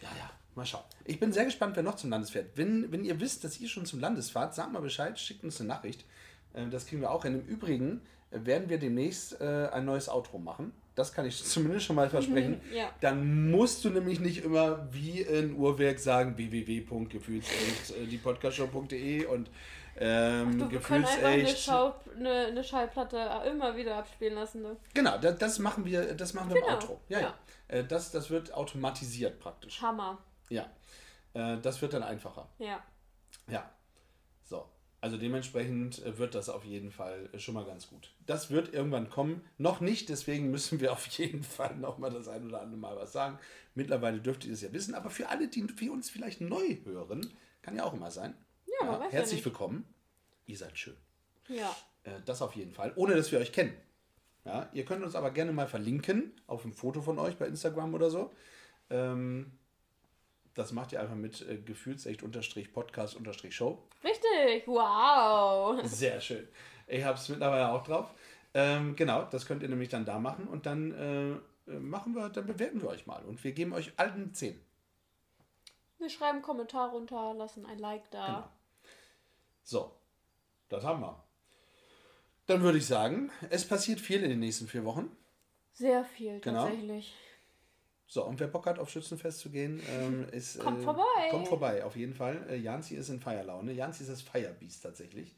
Ja, ja, mal schauen. Ich bin sehr gespannt, wer noch zum Landes fährt. Wenn, wenn ihr wisst, dass ihr schon zum Landes fahrt, sagt mal Bescheid, schickt uns eine Nachricht. Äh, Das kriegen wir auch hin. Im Übrigen äh, werden wir demnächst äh, ein neues Outro machen. Das kann ich <laughs> zumindest schon mal versprechen. <laughs> Ja. Dann musst du nämlich nicht immer wie in Uhrwerk sagen www.gefühlsecht, äh, die podcastshow.de und ähm, Du, wir können einfach eine. Schau, eine, eine Schallplatte immer wieder abspielen lassen. Ne? Genau, das, das machen wir, das machen wir im Genau, Outro. Ja, ja. Äh, Das, das wird automatisiert praktisch. Hammer. Ja. Äh, Das wird dann einfacher. Ja. Ja. So. Also dementsprechend äh, wird das auf jeden Fall äh, schon mal ganz gut. Das wird irgendwann kommen. Noch nicht, deswegen müssen wir <laughs> auf jeden Fall noch mal das ein oder andere Mal was sagen. Mittlerweile dürft ihr es ja wissen, aber für alle, die uns vielleicht neu hören, kann ja auch immer sein. Ja, man weiß ja herzlich nicht. willkommen. Ihr seid schön. Ja. Äh, Das auf jeden Fall, ohne dass wir euch kennen. Ja, ihr könnt uns aber gerne mal verlinken auf ein Foto von euch bei Instagram oder so. Ähm, das macht ihr einfach mit äh, gefühlsecht-podcast-show. Richtig. Wow. Sehr schön. Ich habe es mittlerweile auch drauf. Ähm, genau, das könnt ihr nämlich dann da machen und dann äh, machen wir, dann bewerten wir euch mal und wir geben euch allen 10. Wir schreiben einen Kommentar runter, lassen ein Like da. Genau. So, das haben wir. Dann würde ich sagen, es passiert viel in den nächsten vier Wochen. Sehr viel Genau. tatsächlich. So, und wer Bock hat, auf Schützenfest zu gehen, ähm, <laughs> ist. Kommt äh, vorbei. Kommt vorbei, auf jeden Fall. Äh, Janzi ist in Feierlaune. Janzi ist das Feierbiest tatsächlich.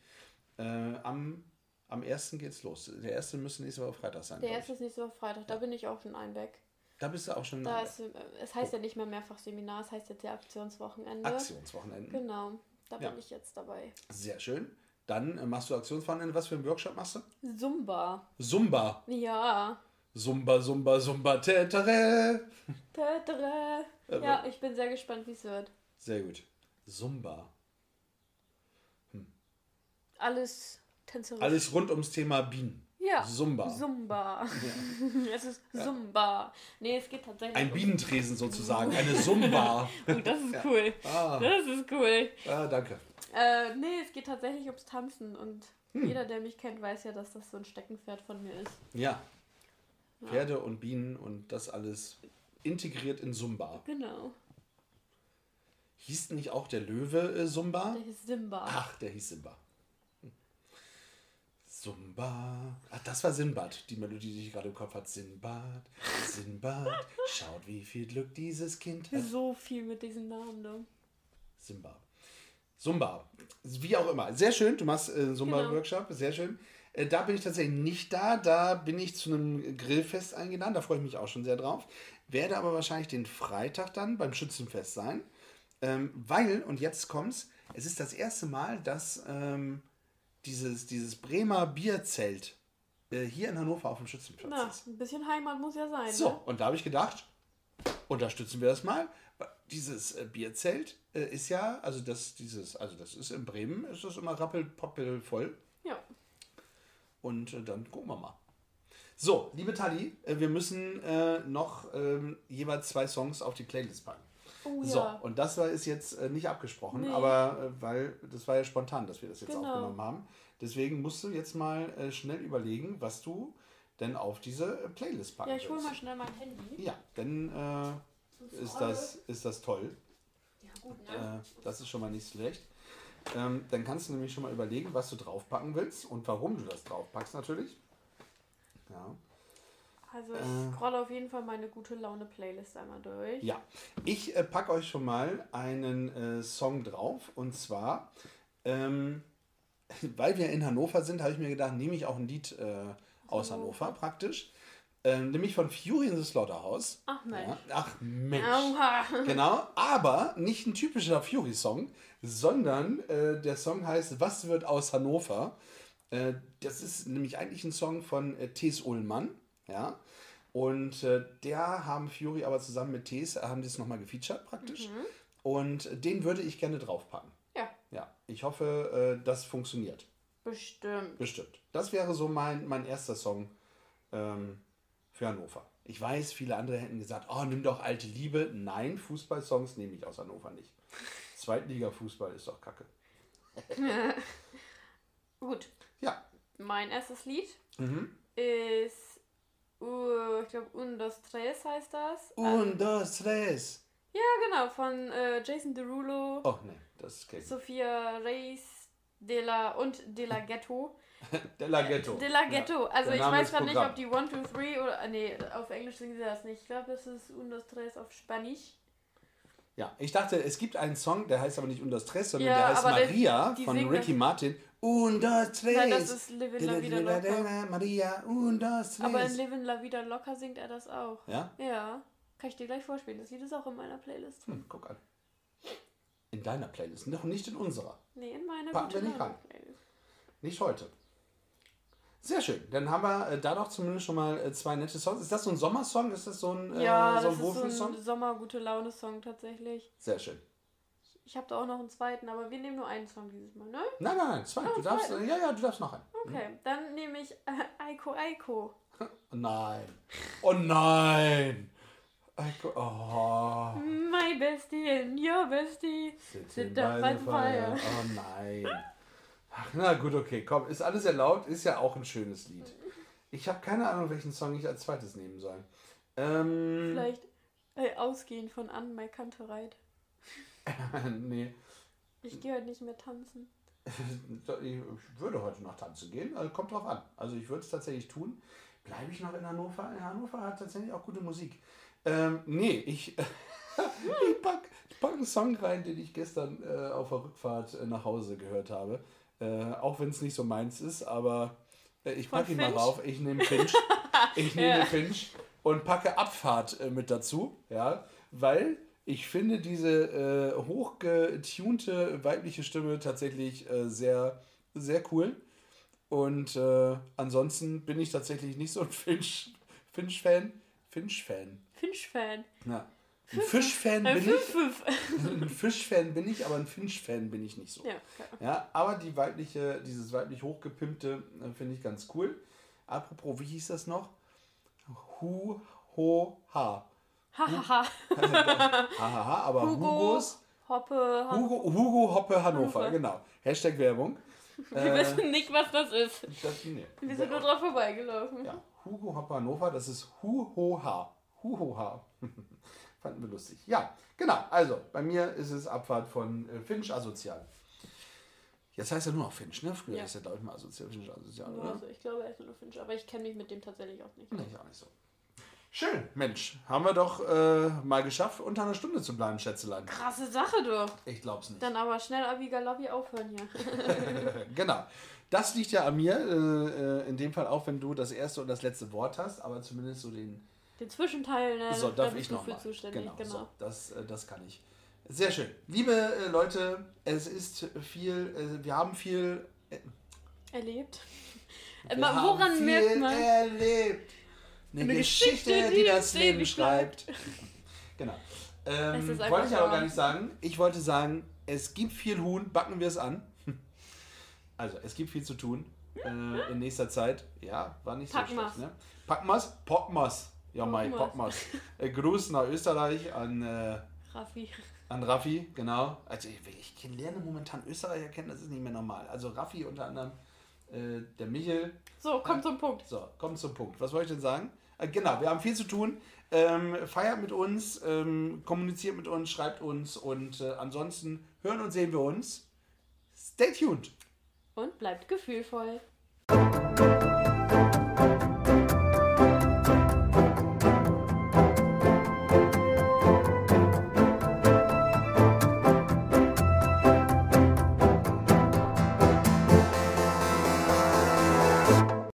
Äh, am, am 1. geht's los. Der erste müsste nächste Woche Freitag sein. Der erste ist nächste Woche Freitag, da bin ich auch schon ich. Da bist du auch schon Da ist, äh, es heißt ja nicht mehr Mehrfachseminar, es heißt jetzt ja Aktionswochenende. Aktionswochenende. Genau, da bin Ja. ich jetzt dabei. Sehr schön. Dann äh, machst du Aktionswochenende. Was für einen Workshop machst du? Zumba. Zumba. Ja. Zumba, Zumba, Zumba, Tätere. Tada. Äh, Ja, ich bin sehr gespannt, wie es wird. Sehr gut. Zumba. Alles tänzerisch. Alles rund ums Thema Bienen. Ja. Zumba. Zumba. <laughs> es ist Zumba. Nee, es geht tatsächlich. Ein Bienentresen <laughs> sozusagen. Eine Zumba. Oh, das ist cool. Ah, Das ist cool. ah, danke. Äh, nee, es geht tatsächlich ums Tanzen und Hm. jeder, der mich kennt, weiß ja, dass das so ein Steckenpferd von mir ist. Ja. Pferde und Bienen und das alles integriert in Zumba. Genau. Hieß nicht auch der Löwe äh, Zumba? Der ist Simba. Ach, der hieß Simba. Zumba. Ach, das war Sinbad, die Melodie, die ich gerade im Kopf hatte. Sinbad, Sinbad, schaut, wie viel Glück dieses Kind hat. So viel mit diesen Namen, ne? Simba. Zumba. Wie auch immer. Sehr schön. Du machst äh, Zumba-Workshop. Sehr schön. Äh, da bin ich tatsächlich nicht da. Da bin ich zu einem Grillfest eingeladen. Da freue ich mich auch schon sehr drauf. Werde aber wahrscheinlich den Freitag dann beim Schützenfest sein. Ähm, weil, und jetzt kommt's, es ist das erste Mal, dass ähm, dieses, dieses Bremer Bierzelt äh, hier in Hannover auf dem Schützenplatz Na, ist. ein bisschen Heimat muss ja sein. So, Ne? und da habe ich gedacht, unterstützen wir das mal. Dieses äh, Bierzelt äh, ist ja, also das, dieses, also das ist in Bremen, ist das immer rappelpoppel voll. Ja. Und äh, dann gucken wir mal. So, liebe Tali, äh, wir müssen äh, noch ähm, jeweils zwei Songs auf die Playlist packen. Oh So, ja. und das war ist jetzt äh, nicht abgesprochen, Nee. aber äh, weil das war ja spontan, dass wir das jetzt Genau. aufgenommen haben. Deswegen musst du jetzt mal äh, schnell überlegen, was du denn auf diese Playlist packen Ja, ich hole mal schnell mein Handy. Ja, dann äh, ist, das, ist das toll. Ja, gut, ne? Äh, das ist schon mal nicht schlecht. Ähm, dann kannst du nämlich schon mal überlegen, was du draufpacken willst und warum du das draufpackst natürlich. Ja. Also ich äh. scrolle auf jeden Fall meine gute Laune-Playlist einmal durch. ja. Ich äh, packe euch schon mal einen äh, Song drauf und zwar, ähm, <laughs> weil wir in Hannover sind, habe ich mir gedacht, nehme ich auch ein Lied äh, aus Hannover praktisch. Ähm, nämlich von Fury in the Slaughterhouse. Ach Mensch. Ja. Ach Mensch. Aua. <laughs> Genau, aber nicht ein typischer Fury-Song, sondern äh, der Song heißt Was wird aus Hannover? Äh, das ist nämlich eigentlich ein Song von äh, Thes Ullmann, ja. Und äh, der haben Fury aber zusammen mit Thes, äh, haben das nochmal gefeatured praktisch. Und den würde ich gerne draufpacken. Ja, Ja, ich hoffe, äh, das funktioniert. bestimmt. Bestimmt. Das wäre so mein, mein erster Song ähm, für Hannover. Ich weiß, viele andere hätten gesagt, oh, nimm doch alte Liebe. Nein, Fußballsongs nehme ich aus Hannover nicht. Zweitliga-Fußball ist doch kacke. <laughs> Gut. Ja, Mein erstes Lied Mhm. ist, uh, ich glaube, Un, dos, tres heißt das. un, dos, tres. Ja, genau, von äh, Jason Derulo, Oh, nee, das kennt ich. Sophia Reis de la, und De La Ghetto. <laughs> Della Ghetto. De La Ghetto. Ja, also ich weiß gerade nicht, ob die One, Two, Three oder, äh, nee, auf Englisch singen sie das nicht. Ich glaube, das ist Un, dos, tres auf Spanisch. Ja, ich dachte, es gibt einen Song, der heißt aber nicht Un, dos, tres, sondern Ja, der heißt Maria die von Ricky das- Martin. Un, dos, tres. Nein, das ist Livin La Vida Loca. Maria, un, dos, Aber in. Livin La Vida Loca singt er das auch. Ja? Ja, kann ich dir gleich vorspielen. Das Lied ist auch in meiner Playlist. Hm, guck an. In deiner Playlist, noch nicht in unserer. Nee, in meiner Packen wir nicht. Playlist. Nicht heute. Sehr schön. Dann haben wir äh, da doch zumindest schon mal äh, zwei nette Songs. Ist das so ein Sommersong? Ist das so ein, äh, Ja, so das ein ist so ein Sommer-gute Laune-Song tatsächlich. Sehr schön. Ich habe da auch noch einen zweiten, aber wir nehmen nur einen Song dieses Mal, ne? Nein, nein, nein, zwei. Du darfst, ja, ja, du darfst noch einen. Okay, dann nehme ich äh, Aiko Aiko. <laughs> Oh nein. Oh nein. Ich- Oh. My bestie and your bestie. Sit up by the fire. Oh nein. Ach, na gut, okay, komm, ist alles erlaubt, ist ja auch ein schönes Lied. Ich habe keine Ahnung, welchen Song ich als zweites nehmen soll. Ähm, Vielleicht äh, ausgehend von An, Mai Kantereit. <laughs> nee. Ich gehe heute nicht mehr tanzen. <laughs> Ich würde heute noch tanzen gehen, also kommt drauf an. Also ich würde es tatsächlich tun. Bleibe ich noch in Hannover? In Hannover hat tatsächlich auch gute Musik. Ähm, nee, ich, <laughs> ich packe pack einen Song rein, den ich gestern äh, auf der Rückfahrt äh, nach Hause gehört habe. Äh, auch wenn es nicht so meins ist, aber äh, ich packe ihn mal Finch? rauf. Ich nehme Finch. Ich nehme Ja. Finch und packe Abfahrt äh, mit dazu, ja, weil ich finde diese äh, hochgetunte weibliche Stimme tatsächlich äh, sehr, sehr cool. Und äh, ansonsten bin ich tatsächlich nicht so ein Finch- Finch-Fan. Finch-Fan. Finch-Fan. Ja. Ein Fisch-Fan bin ich. Ein Fisch-Fan bin ich, aber ein Finch-Fan bin ich nicht so. Ja, klar. Ja, aber die weibliche, dieses weiblich hochgepimpte äh, finde ich ganz cool. Apropos, wie hieß das noch? Hu, ho, ha. Hahaha. Hahaha, <laughs> aber Hugo, Hugos. Hoppe, Han Hugo, Hugo Hoppe Hannover, Hannover. genau. Hashtag Werbung. Wir Äh, wissen nicht, was das ist. das, nee. Wir sind nur drauf vorbeigelaufen. Ja, Hugo Hoppe Hannover, das ist Hu Ho Ha. Hu Ho Ha. <laughs> Fanden wir lustig. Ja, genau. Also, bei mir ist es Abfahrt von äh, Finch asozial. Jetzt heißt er nur noch Finch, ne? Früher Ja. ist er, glaube ich, mal asozial, Finch asozial, oder? Also, ich glaube, er ist nur Finch, aber ich kenne mich mit dem tatsächlich auch nicht. Nee, ist auch nicht so. Schön, Mensch. Haben wir doch äh, mal geschafft, unter einer Stunde zu bleiben, Schätzelein. Krasse Sache, du. Ich glaub's nicht. Dann aber schnell Abigail aufhören hier. <laughs> <laughs> Genau. Das liegt ja an mir, äh, äh, in dem Fall auch, wenn du das erste und das letzte Wort hast, aber zumindest so den. Den Zwischenteil, ne? So, da darf ich noch für mal. zuständig. Genau, Genau. So, das, äh, das kann ich. Sehr schön. Liebe äh, Leute, es ist viel, äh, wir haben viel. Erlebt. wir woran merkt man? erlebt. Eine, Eine Geschichte, Geschichte, die das Leben schreibt. <laughs> genau. Ähm, wollte ich aber gar nicht sagen. Ich wollte sagen, es gibt viel Huhn, backen wir es an. <laughs> Also, es gibt viel zu tun äh, in nächster Zeit. Ja, war nicht so Packen schlecht. Ne? Packen wir's? Pocken wir's. Ja, Mai, Pocken pocken wir's. Äh, Gruß nach Österreich an, äh, Raffi. an Raffi, genau. Also, ich, ich lerne momentan Österreicher kennen, das ist nicht mehr normal. Also, Raffi unter anderem, äh, der Michel. So, komm zum Punkt. So, kommt zum Punkt. Was wollte ich denn sagen? Äh, genau, wir haben viel zu tun. Ähm, feiert mit uns, ähm, kommuniziert mit uns, schreibt uns und äh, ansonsten hören und sehen wir uns. Stay tuned! Und bleibt gefühlvoll.